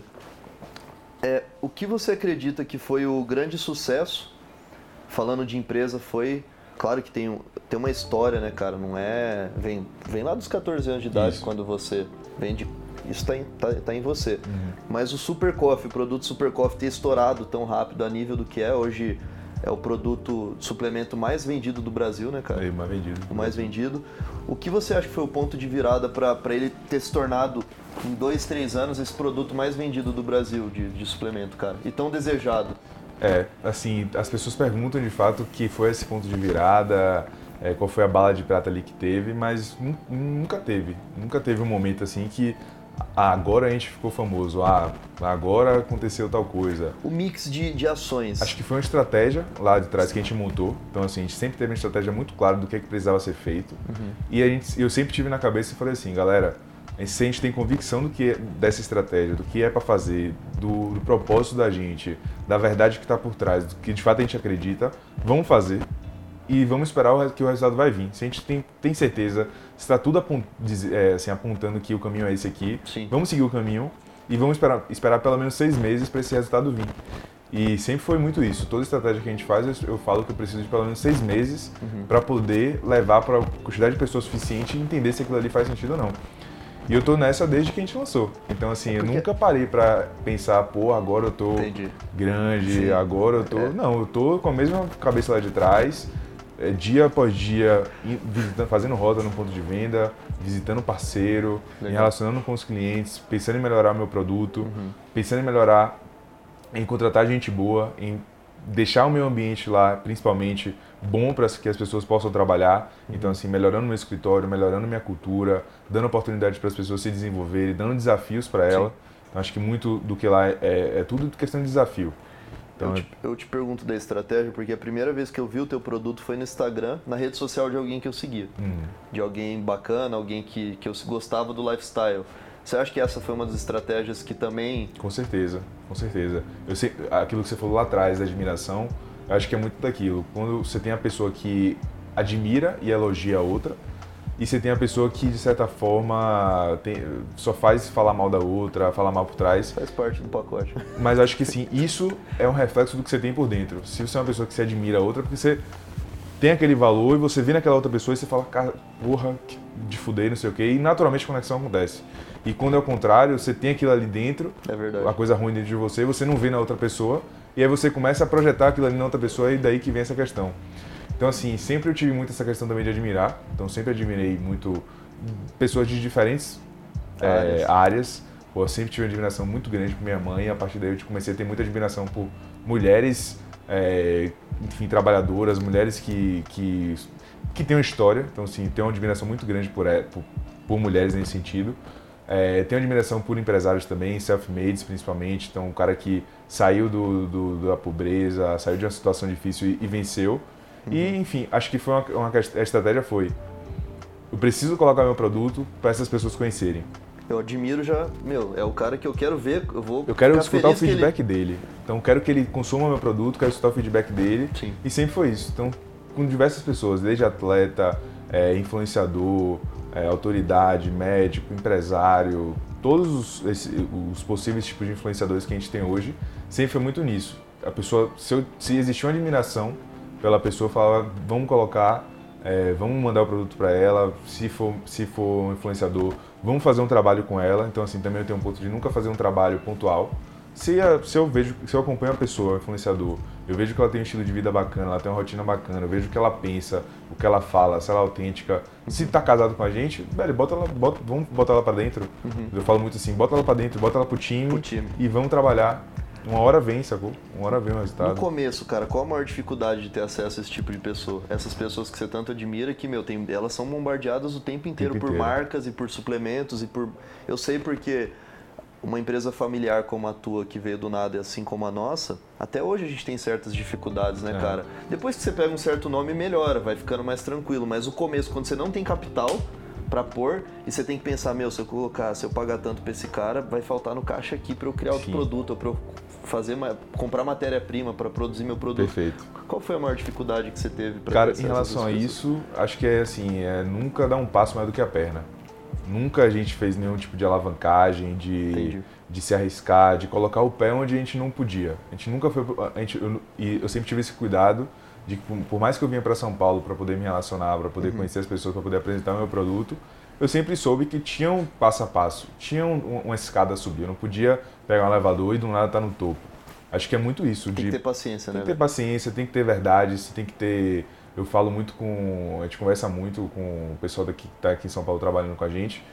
É, o que você acredita que foi o grande sucesso, falando de empresa, foi. Claro que tem, tem uma história, né, cara? Não é. Vem, vem lá dos 14 anos de idade isso. quando você vende. Isso está em, tá, tá em você. Uhum. Mas o Super Coffee, o produto Super Coffee ter estourado tão rápido a nível do que é hoje é o produto suplemento mais vendido do Brasil, né, cara? É, mais vendido. O mais vendido. O que você acha que foi o ponto de virada para ele ter se tornado, em dois, três anos, esse produto mais vendido do Brasil de, de suplemento, cara? E tão desejado? É, assim, as pessoas perguntam de fato que foi esse ponto de virada, é, qual foi a bala de prata ali que teve, mas nunca teve. Nunca teve um momento assim que ah, agora a gente ficou famoso, ah, agora aconteceu tal coisa. O mix de, de ações. Acho que foi uma estratégia lá de trás que a gente montou. Então, assim, a gente sempre teve uma estratégia muito clara do que, é que precisava ser feito. Uhum. E a gente, eu sempre tive na cabeça e falei assim, galera, se a gente tem convicção do que é, dessa estratégia, do que é para fazer, do, do, propósito da gente, da verdade que está por trás, do que de fato a gente acredita, vamos fazer e vamos esperar que o resultado vai vir. Se a gente tem, tem certeza, está tudo apunt, é, assim, apontando que o caminho é esse aqui, Sim. vamos seguir o caminho e vamos esperar, esperar pelo menos seis meses para esse resultado vir. E sempre foi muito isso. Toda estratégia que a gente faz, eu falo que eu preciso de pelo menos seis meses uhum. para poder levar para a quantidade de pessoas suficiente e entender se aquilo ali faz sentido ou não. E eu tô nessa desde que a gente lançou. Então, assim, eu nunca parei pra pensar, pô, agora eu tô Entendi. grande, Sim. agora eu tô. É. Não, eu tô com a mesma cabeça lá de trás, é, dia após dia, visitando, fazendo rota no ponto de venda, visitando parceiro, Legal. me relacionando com os clientes, pensando em melhorar meu produto, uhum. pensando em melhorar, em contratar gente boa, em deixar o meu ambiente lá, principalmente, bom para que as pessoas possam trabalhar. Uhum. Então, assim, melhorando meu escritório, melhorando minha cultura, dando oportunidade para as pessoas se desenvolverem, dando desafios para ela. Então, acho que muito do que lá é, é tudo questão de desafio. Então, eu, te, eu te pergunto da estratégia porque a primeira vez que eu vi o teu produto foi no Instagram, na rede social de alguém que eu seguia. Hum. De alguém bacana, alguém que, que eu gostava do lifestyle. Você acha que essa foi uma das estratégias que também. Com certeza, com certeza. Eu sei, aquilo que você falou lá atrás, da admiração, eu acho que é muito daquilo. Quando você tem a pessoa que admira e elogia a outra, e você tem a pessoa que, de certa forma, tem, só faz falar mal da outra, falar mal por trás. Faz parte do pacote. Mas acho que sim, isso é um reflexo do que você tem por dentro. Se você é uma pessoa que se admira a outra, porque você tem aquele valor e você vê naquela outra pessoa e você fala, cara, porra, de fuder, não sei o quê, e naturalmente a conexão acontece. E quando é o contrário, você tem aquilo ali dentro, é a coisa ruim dentro de você, você não vê na outra pessoa, e aí você começa a projetar aquilo ali na outra pessoa, e daí que vem essa questão. Então, assim, sempre eu tive muito essa questão também de admirar, então sempre admirei muito pessoas de diferentes áreas. É, áreas. Pô, eu sempre tive uma admiração muito grande por minha mãe, e a partir daí eu comecei a ter muita admiração por mulheres, é, enfim, trabalhadoras, mulheres que, que, que têm uma história, então, assim, tenho uma admiração muito grande por, é, por, por mulheres nesse sentido. É, tenho admiração por empresários também, self-mades principalmente. Então, um cara que saiu do, do, da pobreza, saiu de uma situação difícil e, e venceu. Uhum. E, enfim, acho que foi uma, uma, a estratégia foi: eu preciso colocar meu produto para essas pessoas conhecerem. Eu admiro já, meu, é o cara que eu quero ver, eu vou. Eu quero escutar o feedback ele... dele. Então, quero que ele consuma meu produto, quero escutar o feedback dele. Sim. E sempre foi isso. Então, com diversas pessoas, desde atleta, é, influenciador, é, autoridade, médico, empresário, todos os, esse, os, possíveis tipos de influenciadores que a gente tem hoje, sempre foi muito nisso. A pessoa, se, eu, se existia uma admiração pela pessoa, falava, vamos colocar, é, vamos mandar o produto para ela, se for, se for um influenciador, vamos fazer um trabalho com ela. Então, assim, também eu tenho um ponto de nunca fazer um trabalho pontual. Se, a, se eu vejo, se eu acompanho a pessoa, o influenciador, eu vejo que ela tem um estilo de vida bacana, ela tem uma rotina bacana, eu vejo o que ela pensa, o que ela fala, se ela é autêntica. Se tá casado com a gente, velho, bota ela, bota, vamos botar ela pra dentro. Uhum. Eu falo muito assim, bota ela pra dentro, bota ela pro time, pro time. e vamos trabalhar. Uma hora vem, sacou? Uma hora vem o resultado. No começo, cara, qual a maior dificuldade de ter acesso a esse tipo de pessoa? Essas pessoas que você tanto admira que, meu, tem, elas são bombardeadas o tempo inteiro tempo por inteiro. marcas e por suplementos e por... Eu sei porque uma empresa familiar como a tua, que veio do nada, assim como a nossa, até hoje a gente tem certas dificuldades, né, é. cara? Depois que você pega um certo nome, melhora, vai ficando mais tranquilo. Mas o começo, quando você não tem capital para pôr, e você tem que pensar, meu, se eu colocar, se eu pagar tanto para esse cara, vai faltar no caixa aqui para eu criar outro Sim. produto, ou para eu fazer, comprar matéria-prima para produzir meu produto. Perfeito. Qual foi a maior dificuldade que você teve para Cara, em relação a isso, acho que é assim, é nunca dar um passo mais do que a perna. Nunca a gente fez nenhum tipo de alavancagem, de, de se arriscar, de colocar o pé onde a gente não podia. A gente nunca foi. A gente, eu, e eu sempre tive esse cuidado de que, por mais que eu vinha para São Paulo para poder me relacionar, para poder uhum. conhecer as pessoas, para poder apresentar o meu produto, eu sempre soube que tinha um passo a passo, tinha um, uma escada a subir. Eu não podia pegar um elevador e do nada estar tá no topo. Acho que é muito isso. Tem de, que ter paciência, tem né? Tem que ter paciência, tem que ter verdade, tem que ter eu falo muito com. A gente conversa muito com o pessoal daqui, que está aqui em São Paulo trabalhando com a gente,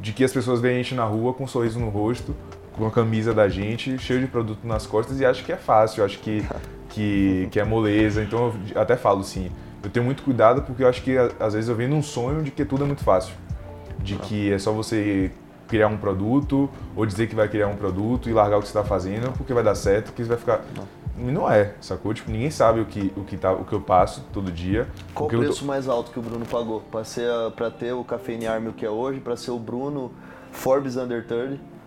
de que as pessoas veem a gente na rua com um sorriso no rosto, com a camisa da gente, cheio de produto nas costas e acham que é fácil, acho que, que, que é moleza. Então eu até falo assim, eu tenho muito cuidado porque eu acho que às vezes eu venho num sonho de que tudo é muito fácil. De que é só você criar um produto ou dizer que vai criar um produto e largar o que você está fazendo porque vai dar certo, que você vai ficar. Não, não é, sacou? Tipo, ninguém sabe o que, o que, tá, o que eu passo todo dia. Qual o preço tô... mais alto que o Bruno pagou para ter o Café Army o que é hoje, para ser o Bruno Forbes Under 30?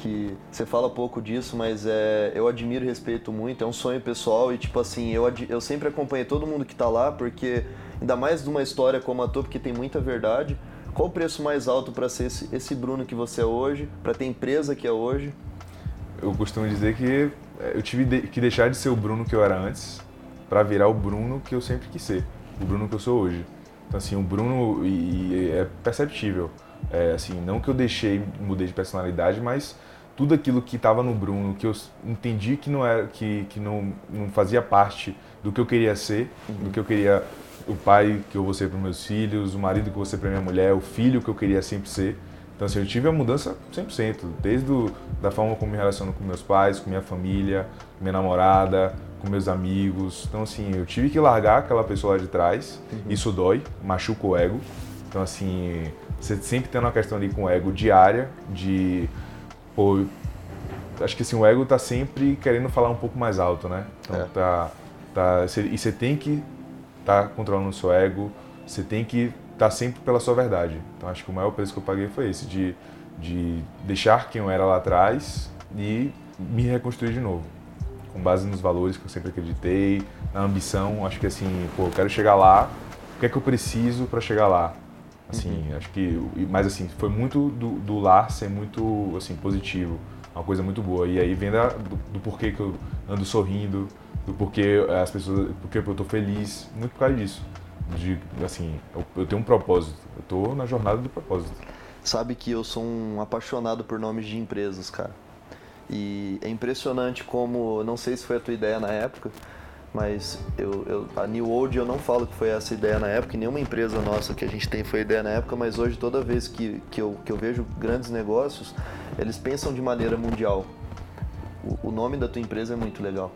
Que você fala pouco disso, mas é, eu admiro e respeito muito, é um sonho pessoal e tipo assim, eu, eu sempre acompanhei todo mundo que está lá, porque ainda mais de uma história como a tua, porque tem muita verdade. Qual o preço mais alto para ser esse, esse Bruno que você é hoje, para ter empresa que é hoje? Eu costumo dizer que é, eu tive que deixar de ser o Bruno que eu era antes para virar o Bruno que eu sempre quis ser, o Bruno que eu sou hoje. Então assim, o Bruno e, e é perceptível. É, assim, não que eu deixei, mudei de personalidade, mas tudo aquilo que estava no Bruno, que eu entendi que não era, que, que não, não fazia parte do que eu queria ser, uhum. do que eu queria, o pai que eu vou ser para meus filhos, o marido que eu vou ser para minha mulher, o filho que eu queria sempre ser. Então assim, eu tive a mudança 100%, desde o, da forma como me relaciono com meus pais, com minha família, com minha namorada, com meus amigos. Então assim, eu tive que largar aquela pessoa lá de trás. Uhum. Isso dói, machuca o ego. Então assim, você sempre tem uma questão ali com o ego diária de pô, acho que assim, o ego tá sempre querendo falar um pouco mais alto, né? Então é. tá, tá, e você tem que estar tá controlando o seu ego, você tem que estar tá sempre pela sua verdade. Então acho que o maior preço que eu paguei foi esse, de, de deixar quem eu era lá atrás e me reconstruir de novo. Com base nos valores que eu sempre acreditei, na ambição, acho que assim, pô, eu quero chegar lá, o que é que eu preciso para chegar lá? Assim, uhum. acho que, mas assim, foi muito do, do, lar ser muito, assim, positivo, uma coisa muito boa. E aí vem da, do, do, porquê que eu ando sorrindo, do porquê as pessoas, porque eu tô feliz, muito por causa disso. De, assim, eu, eu tenho um propósito, eu tô na jornada do propósito. Sabe que eu sou um apaixonado por nomes de empresas, cara. E é impressionante como, não sei se foi a tua ideia na época, mas eu, eu, a New Old eu não falo que foi essa ideia na época, nenhuma empresa nossa que a gente tem foi ideia na época, mas hoje toda vez que, que, eu, que eu vejo grandes negócios, eles pensam de maneira mundial. O, o nome da tua empresa é muito legal.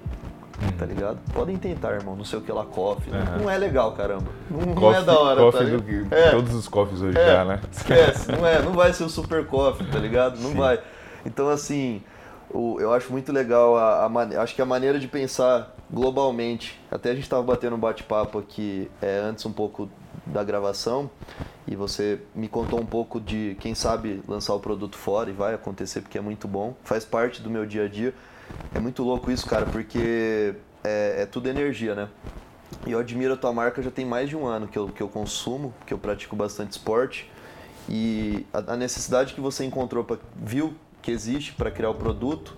Hum. Tá ligado? Podem tentar, irmão. Não sei o que lá, coffee. Uhum. Não é legal, caramba. Não, coffee, não é da hora, coffee tá do que, é. Todos os coffees hoje é. já, né? Esquece. não é. Não vai ser o super coffee, tá ligado? Não Sim. vai. Então, assim, o, eu acho muito legal a, a acho que a maneira de pensar globalmente. Até a gente estava batendo um bate-papo aqui é, antes um pouco da gravação e você me contou um pouco de quem sabe lançar o produto fora e vai acontecer porque é muito bom, faz parte do meu dia a dia. É muito louco isso, cara, porque é, é tudo energia, né? E eu admiro a tua marca já tem mais de um ano que eu, que eu consumo, que eu pratico bastante esporte. E a, a necessidade que você encontrou, pra, viu que existe para criar o produto,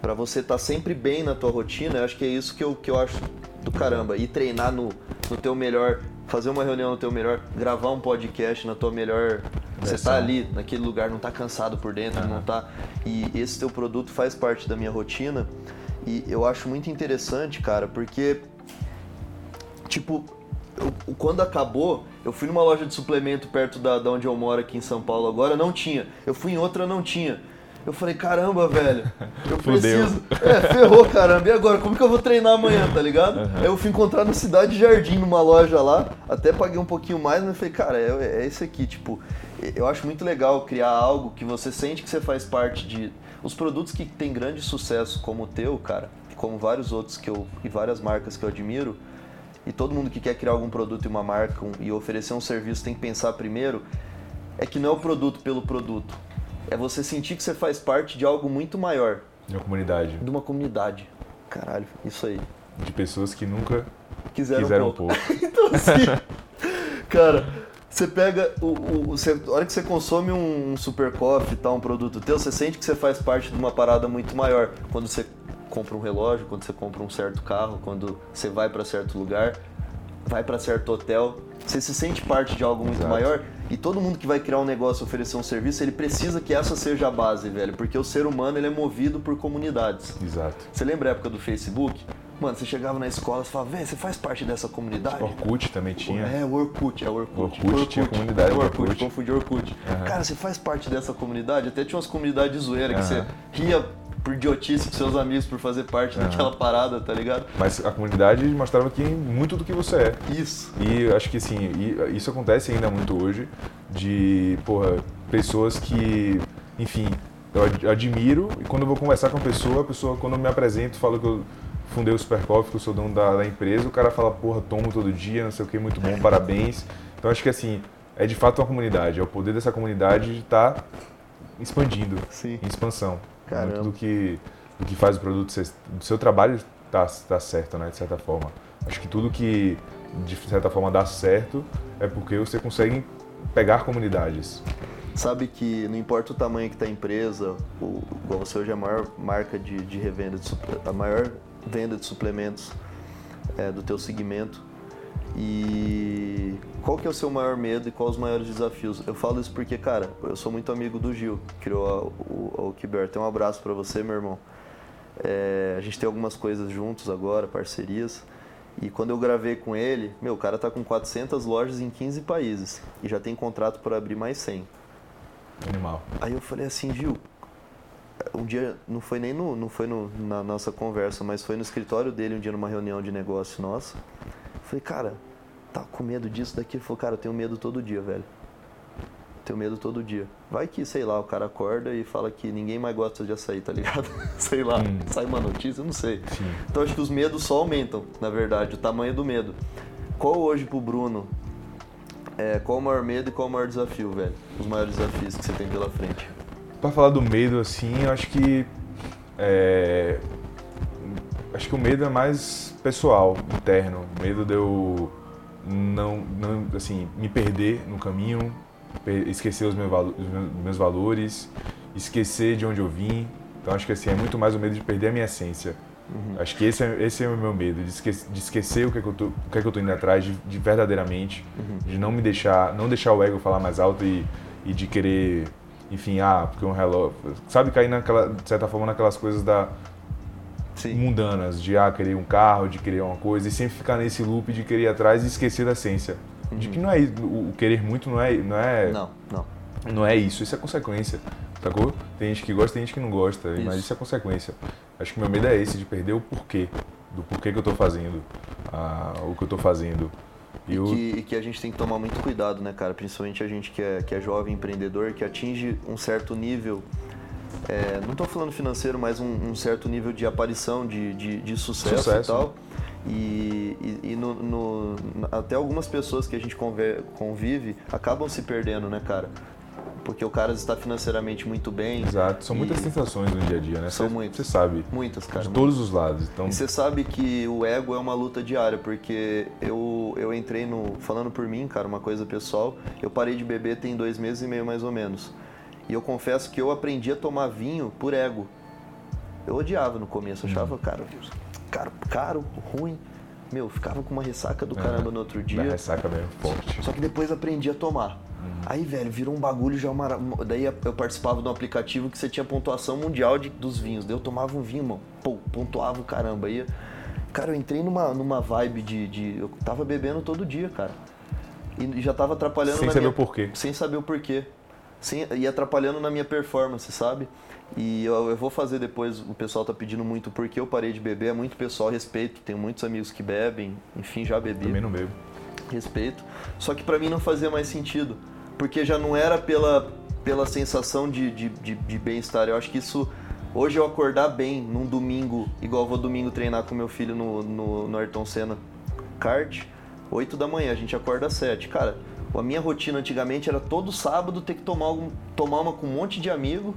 para você estar tá sempre bem na tua rotina, eu acho que é isso que eu, que eu acho do caramba. E treinar no, no teu melhor, fazer uma reunião no teu melhor, gravar um podcast na tua melhor. Você tá ali naquele lugar, não tá cansado por dentro, uhum. não tá. E esse teu produto faz parte da minha rotina. E eu acho muito interessante, cara, porque tipo, eu, quando acabou, eu fui numa loja de suplemento perto da, da onde eu moro aqui em São Paulo agora, não tinha. Eu fui em outra, não tinha. Eu falei, caramba, velho, eu preciso. É, ferrou, caramba. E agora, como que eu vou treinar amanhã, tá ligado? Uhum. Aí eu fui encontrar no Cidade Jardim, numa loja lá, até paguei um pouquinho mais, mas falei, cara, é, é esse aqui, tipo, eu acho muito legal criar algo que você sente que você faz parte de. Os produtos que têm grande sucesso, como o teu, cara, como vários outros que eu. e várias marcas que eu admiro, e todo mundo que quer criar algum produto e uma marca um, e oferecer um serviço tem que pensar primeiro, é que não é o produto pelo produto é você sentir que você faz parte de algo muito maior. De uma comunidade. De uma comunidade. Caralho, isso aí. De pessoas que nunca quiseram, quiseram um pouco. então assim, cara, você pega o, o, você, a hora que você consome um, um super coffee, tá, um produto teu, você sente que você faz parte de uma parada muito maior. Quando você compra um relógio, quando você compra um certo carro, quando você vai para certo lugar, vai para certo hotel, você se sente parte de algo muito Exato. maior e todo mundo que vai criar um negócio, oferecer um serviço, ele precisa que essa seja a base, velho, porque o ser humano ele é movido por comunidades. Exato. Você lembra a época do Facebook? Mano, você chegava na escola e falava, velho, você faz parte dessa comunidade? Orkut também tinha. É, o Orkut, é o Orkut. Orkut, Orkut tinha comunidade. É o Orkut, Orkut. confundi Orkut. Uhum. Cara, você faz parte dessa comunidade? Até tinha umas comunidades zoeiras uhum. que você ria por idiotice com seus amigos por fazer parte uhum. daquela parada, tá ligado? Mas a comunidade mostrava que muito do que você é. Isso. E acho que assim, isso acontece ainda muito hoje, de, porra, pessoas que enfim, eu admiro e quando eu vou conversar com a pessoa, a pessoa, quando eu me apresento, fala que eu fundei o Super Coffee, que eu sou dono da, da, empresa, o cara fala, porra, tomo todo dia, não sei o que, muito bom, parabéns. Então acho que assim, é de fato uma comunidade, é o poder dessa comunidade de estar tá expandindo, Sim. em expansão. Caramba. Muito do que, do que faz o produto, ser, do seu trabalho tá, tá certo, né, de certa forma. Acho que tudo que de certa forma dá certo é porque você consegue pegar comunidades. Sabe que não importa o tamanho que está a empresa, o, igual você hoje é a maior marca de, de revenda, de, a maior venda de suplementos é, do teu segmento. E qual que é o seu maior medo e quais os maiores desafios? Eu falo isso porque, cara, eu sou muito amigo do Gil, que criou o, o Kiber. Tem um abraço para você, meu irmão. É, a gente tem algumas coisas juntos agora, parcerias. E quando eu gravei com ele, meu, o cara tá com 400 lojas em 15 países e já tem contrato para abrir mais 100. Animal. Aí eu falei assim, Gil, um dia, não foi nem no, não foi no, na nossa conversa, mas foi no escritório dele um dia numa reunião de negócio nossa. Eu falei, cara, tá com medo disso daqui? Ele falou, cara, eu tenho medo todo dia, velho. Tenho medo todo dia. Vai que, sei lá, o cara acorda e fala que ninguém mais gosta de açaí, tá ligado? sei lá, hum. sai uma notícia, eu não sei. Sim. Então acho que os medos só aumentam, na verdade, o tamanho do medo. Qual hoje pro Bruno é, qual o maior medo e qual o maior desafio, velho? Os maiores desafios que você tem pela frente. Para falar do medo, assim, eu acho que. É, acho que o medo é mais pessoal, interno. O medo de eu não, não assim, me perder no caminho, esquecer os meus, os meus valores, esquecer de onde eu vim. Então acho que assim, é muito mais o medo de perder a minha essência. Uhum. Acho que esse é, esse é o meu medo, de esquecer, de esquecer o que, é que, eu tô, o que, é que eu tô indo atrás, de, de verdadeiramente, uhum. de não me deixar, não deixar o ego falar mais alto e, e de querer, enfim, ah, porque um relógio. Sabe, cair naquela, de certa forma naquelas coisas da. Sim. mundanas, de ah, querer um carro, de querer uma coisa, e sempre ficar nesse loop de querer ir atrás e esquecer da essência. Uhum. De que não é o, querer muito não é. Não, é, não, não. Não é isso, isso é consequência. Sacou? Tem gente que gosta, tem gente que não gosta, isso. mas isso é consequência. Acho que meu medo é esse, de perder o porquê. Do porquê que eu estou fazendo ah, o que eu estou fazendo. E, e, que, e, que, a gente tem que tomar muito cuidado, né, cara? Principalmente a gente que é, que é jovem empreendedor, que atinge um certo nível, é, não estou falando financeiro, mas um, um, certo nível de aparição, de, de, de sucesso, sucesso, e tal. E, e no, no, até algumas pessoas que a gente convive acabam se perdendo, né, cara? porque o cara está financeiramente muito bem. Exato, são muitas tentações no dia a dia, né? São muitas. Você sabe. Muitas, cara. De todos os lados. Então... E você sabe que o ego é uma luta diária, porque eu, eu entrei no. Falando por mim, cara, uma coisa pessoal, eu parei de beber tem dois meses e meio mais ou menos. E eu confesso que eu aprendi a tomar vinho por ego. Eu odiava no começo, achava, hum. cara, caro, caro, ruim. Meu, ficava com uma ressaca do é, caramba no outro dia. ressaca mesmo forte. Só que depois aprendi a tomar. Aí, velho, virou um bagulho já. Uma... Daí eu participava de um aplicativo que você tinha pontuação mundial de, dos vinhos. Daí eu tomava um vinho, mano, pô, pontuava o caramba. Aí, cara, eu entrei numa, numa vibe de, de. Eu tava bebendo todo dia, cara. E já tava atrapalhando. Sem saber minha... o porquê. Sem saber o porquê. Sem... E atrapalhando na minha performance, sabe? E eu, eu, vou fazer depois, o pessoal tá pedindo muito porque eu parei de beber, é muito pessoal, respeito, tenho muitos amigos que bebem, enfim, já bebi. Também não bebo. Respeito. Só que para mim não fazia mais sentido porque já não era pela, pela sensação de, de, de, de bem-estar. Eu acho que isso. Hoje eu acordar bem num domingo, igual eu vou domingo treinar com meu filho no, no, no Ayrton Senna kart, 8 da manhã, a gente acorda às 7. Cara, a minha rotina antigamente era todo sábado ter que tomar, algum, tomar uma com um monte de amigo,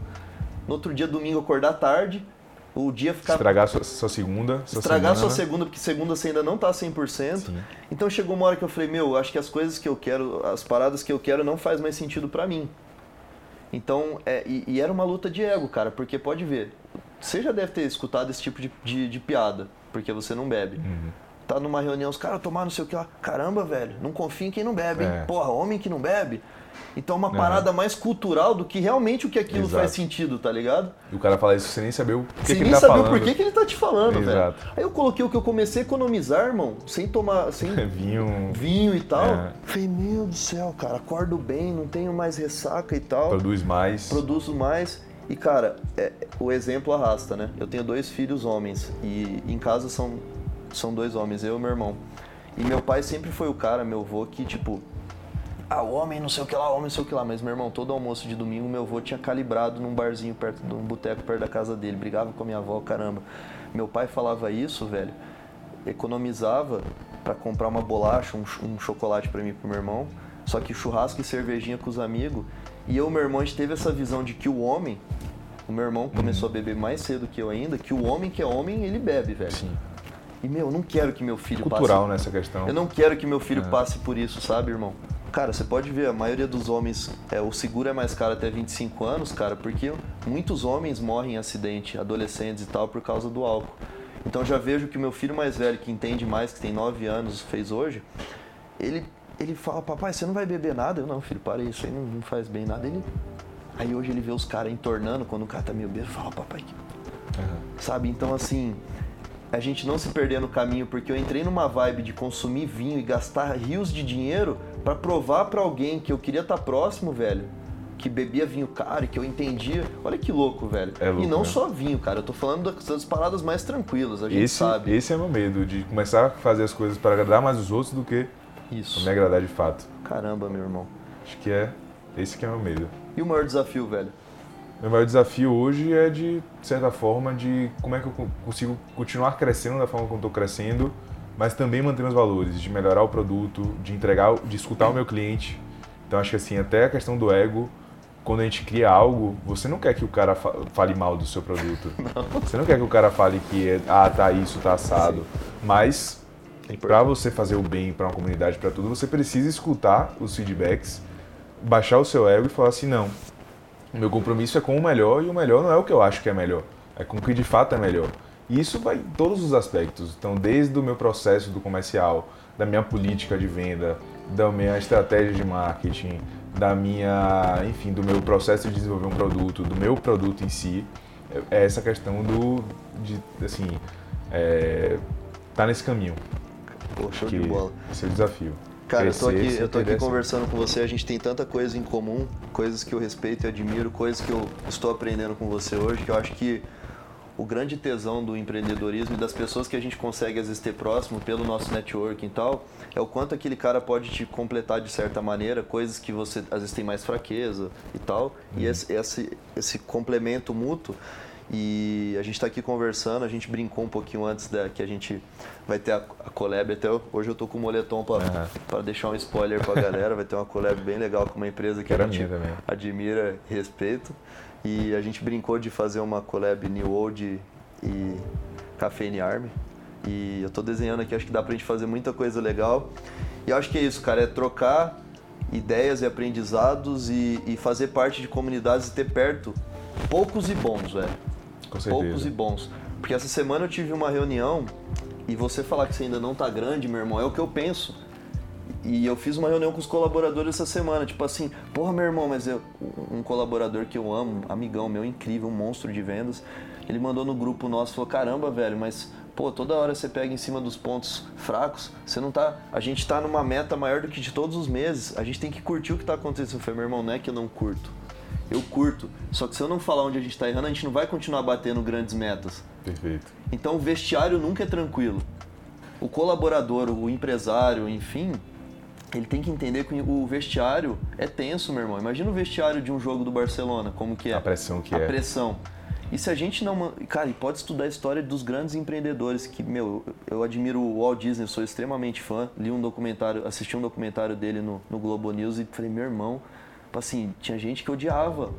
no outro dia domingo acordar tarde, o dia ficar. Estragar sua, sua segunda. Sua Estragar semana. sua segunda, porque segunda você ainda não tá 100%. Sim. Então chegou uma hora que eu falei: Meu, acho que as coisas que eu quero, as paradas que eu quero não faz mais sentido para mim. Então, é, e, e, era uma luta de ego, cara, porque pode ver. Você já deve ter escutado esse tipo de, de, de piada, porque você não bebe. Uhum. Tá numa reunião, os caras tomaram não sei o que lá. Caramba, velho, não confia em quem não bebe, hein? É. Porra, homem que não bebe. Então é uma parada mais cultural do que realmente o que aquilo Exato. faz sentido, tá ligado? E o cara fala isso sem nem saber o que, sem que ele tá falando. Sem nem saber por que, ele tá te falando, Exato. velho. Aí eu coloquei o que eu comecei a economizar, irmão, sem tomar, sem vinho, vinho e tal. É. Falei, meu do céu, cara, acordo bem, não tenho mais ressaca e tal. Produz mais. Produzo mais. E cara, é, o exemplo arrasta, né? Eu tenho dois filhos homens e em casa são, são dois homens, eu e meu irmão. E meu pai sempre foi o cara, meu avô, que tipo, ah, o homem não sei o que lá, o homem não sei o que lá. Mas, meu irmão, todo almoço de domingo, meu avô tinha calibrado num barzinho perto, num boteco perto da casa dele. Brigava com a minha avó, caramba. Meu pai falava isso, velho, economizava para comprar uma bolacha, um, um chocolate para mim e pro meu irmão. Só que churrasco e cervejinha com os amigos. E eu, meu irmão, a gente teve essa visão de que o homem, o meu irmão começou a beber mais cedo que eu ainda, que o homem que é homem, ele bebe, velho. Sim. E, meu, eu não quero que meu filho Cultural passe... nessa questão. Eu não quero que meu filho É. passe por isso, sabe, irmão? Cara, você pode ver, a maioria dos homens, é, o seguro é mais caro até 25 anos, cara, porque muitos homens morrem em acidente, adolescentes e tal, por causa do álcool. Então já vejo que o meu filho mais velho, que entende mais, que tem 9 anos, fez hoje, ele, ele fala, papai, você não vai beber nada? Eu, não, filho, para isso aí, não, não faz bem nada. Ele... Aí hoje ele vê os caras entornando, quando o cara tá meio bêbado, fala, papai, que Aham. sabe? Então, assim, a gente não se perder no caminho, porque eu entrei numa vibe de consumir vinho e gastar rios de dinheiro pra provar pra alguém que eu queria estar próximo, velho. Que bebia vinho caro e que eu entendia. Olha que louco, velho. É louco, e não né? só vinho, cara. Eu tô falando das, das paradas mais tranquilas, a gente Esse, sabe. esse é meu medo, de começar a fazer as coisas para agradar mais os outros do que Isso. me agradar de fato. Caramba, meu irmão. Acho que é esse que é meu medo. E o maior desafio, velho? Meu maior desafio hoje é de, de certa forma, de como é que eu co- consigo continuar crescendo da forma como estou crescendo, mas também manter meus valores, de melhorar o produto, de entregar, de escutar o meu cliente. Então acho que assim, até a questão do ego, quando a gente cria algo, você não quer que o cara fa- fale mal do seu produto. Você não quer que o cara fale que é, ah, tá isso, tá assado. Mas É para você fazer o bem para uma comunidade, para tudo, você precisa escutar os feedbacks, baixar o seu ego e falar assim, não, o meu compromisso é com o melhor e o melhor não é o que eu acho que é melhor, é com o que de fato é melhor. E isso vai em todos os aspectos. Então, desde o meu processo do comercial, da minha política de venda, da minha estratégia de marketing, da minha, enfim, do meu processo de desenvolver um produto, do meu produto em si, é essa questão do, de, assim, é, tá nesse caminho. Pô, show que de bola. Esse é o desafio. Cara, eu tô aqui, eu tô aqui conversando com você, a gente tem tanta coisa em comum, coisas que eu respeito e admiro, coisas que eu estou aprendendo com você hoje, que eu acho que o grande tesão do empreendedorismo e das pessoas que a gente consegue às vezes ter próximo pelo nosso networking e tal, é o quanto aquele cara pode te completar de certa maneira, coisas que você às vezes tem mais fraqueza e tal, e esse, esse, esse complemento mútuo. E a gente está aqui conversando, a gente brincou um pouquinho antes da que a gente vai ter a, a collab, até hoje eu tô com o moletom para para deixar um spoiler pra galera, vai ter uma collab bem legal com uma empresa que a gente também. admira e respeita. E a gente brincou de fazer uma collab New Old e Cafeine Army. E eu tô desenhando aqui, acho que dá pra gente fazer muita coisa legal. E eu acho que é isso, cara, é trocar ideias e aprendizados e, e fazer parte de comunidades e ter perto poucos e bons, velho Com certeza. poucos e bons. Porque essa semana eu tive uma reunião e você falar que você ainda não tá grande, meu irmão, é o que eu penso. E eu fiz uma reunião com os colaboradores essa semana, tipo assim, porra, meu irmão, mas eu, um colaborador que eu amo, amigão meu, incrível, um monstro de vendas, ele mandou no grupo nosso, falou, caramba, velho, mas pô, toda hora você pega em cima dos pontos fracos, você não tá, a gente tá numa meta maior do que de todos os meses, a gente tem que curtir o que tá acontecendo. Eu falei, meu irmão, não é que eu não curto, eu curto, só que se eu não falar onde a gente tá errando, a gente não vai continuar batendo grandes metas. Perfeito. Então o vestiário nunca é tranquilo. O colaborador, o empresário, enfim, ele tem que entender que o vestiário é tenso, meu irmão. Imagina o vestiário de um jogo do Barcelona, como que é. A pressão que a é. pressão. E se a gente não. Cara, e pode estudar a história dos grandes empreendedores, que, meu, eu admiro o Walt Disney, sou extremamente fã. Li um documentário, assisti um documentário dele no, no Globo News e falei, meu irmão, assim, tinha gente que odiava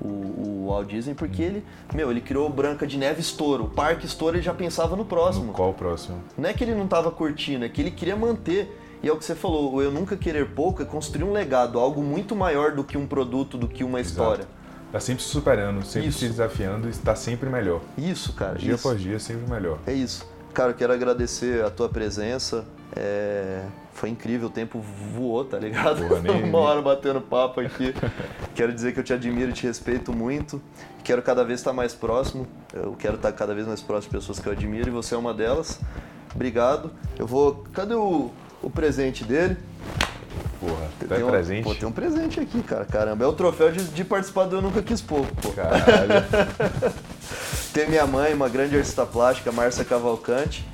o, o Walt Disney porque ele, meu, ele criou Branca de Neve estouro. O parque estouro ele já pensava no próximo. No qual o próximo? Não é que ele não estava curtindo, é que ele queria manter. E é o que você falou, o eu nunca querer pouco é construir um legado, algo muito maior do que um produto, do que uma história. Tá sempre se superando, sempre Isso. se desafiando e está sempre melhor. Isso, cara. Dia isso. após dia, sempre melhor. É isso. Cara, eu quero agradecer a tua presença. É, Foi incrível, o tempo voou, tá ligado? Porra, nem- Uma hora batendo papo aqui. quero dizer que eu te admiro e te respeito muito. Quero cada vez estar mais próximo. Eu quero estar cada vez mais próximo de pessoas que eu admiro e você é uma delas. Obrigado. Eu vou. Cadê o, o presente dele? Porra, tu Tem é um- presente? Pô, tem um presente aqui, cara. Caramba, é o troféu de, de participar do Eu Nunca Quis Pouco, pô. Caralho. Tem minha mãe, uma grande artista plástica, Márcia Cavalcante.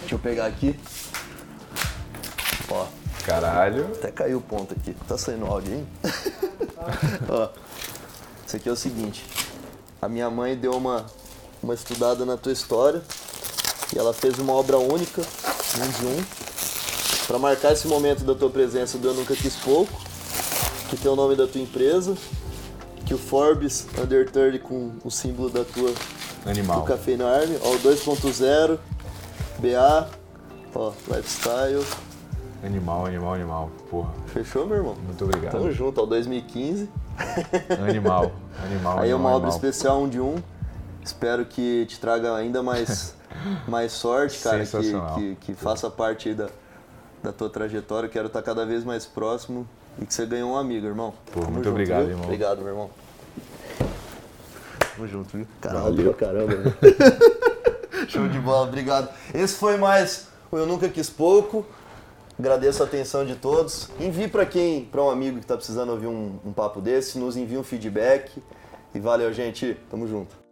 Deixa eu pegar aqui. Ó, caralho. Até caiu o ponto aqui. Tá saindo áudio aí? Ó, isso aqui é o seguinte. A minha mãe deu uma, uma estudada na tua história e ela fez uma obra única, um de um, para marcar esse momento da tua presença do Eu Nunca Quis Pouco, que tem o nome da tua empresa, que o Forbes Under 30 com o símbolo da tua Animal. do Café na Army, ó, o 2.0, BA, ó, lifestyle. Animal, animal, animal. Porra, Fechou, meu irmão? muito obrigado. Tamo junto, ó, 2015. Animal, animal, Aí é uma obra animal. especial, um de um. Espero que te traga ainda mais, mais sorte, cara. Que, que, que faça parte da, da tua trajetória. Quero estar cada vez mais próximo e que você ganhe um amigo, irmão. Pô, Tamo muito junto, obrigado, viu? irmão. Obrigado, meu irmão. Tamo junto, viu? Caralho, caramba. Show de bola, obrigado. Esse foi mais o Eu Nunca Quis Pouco. Agradeço a atenção de todos. Envie para quem, para um amigo que está precisando ouvir um, um papo desse, nos envie um feedback. E valeu, gente. Tamo junto.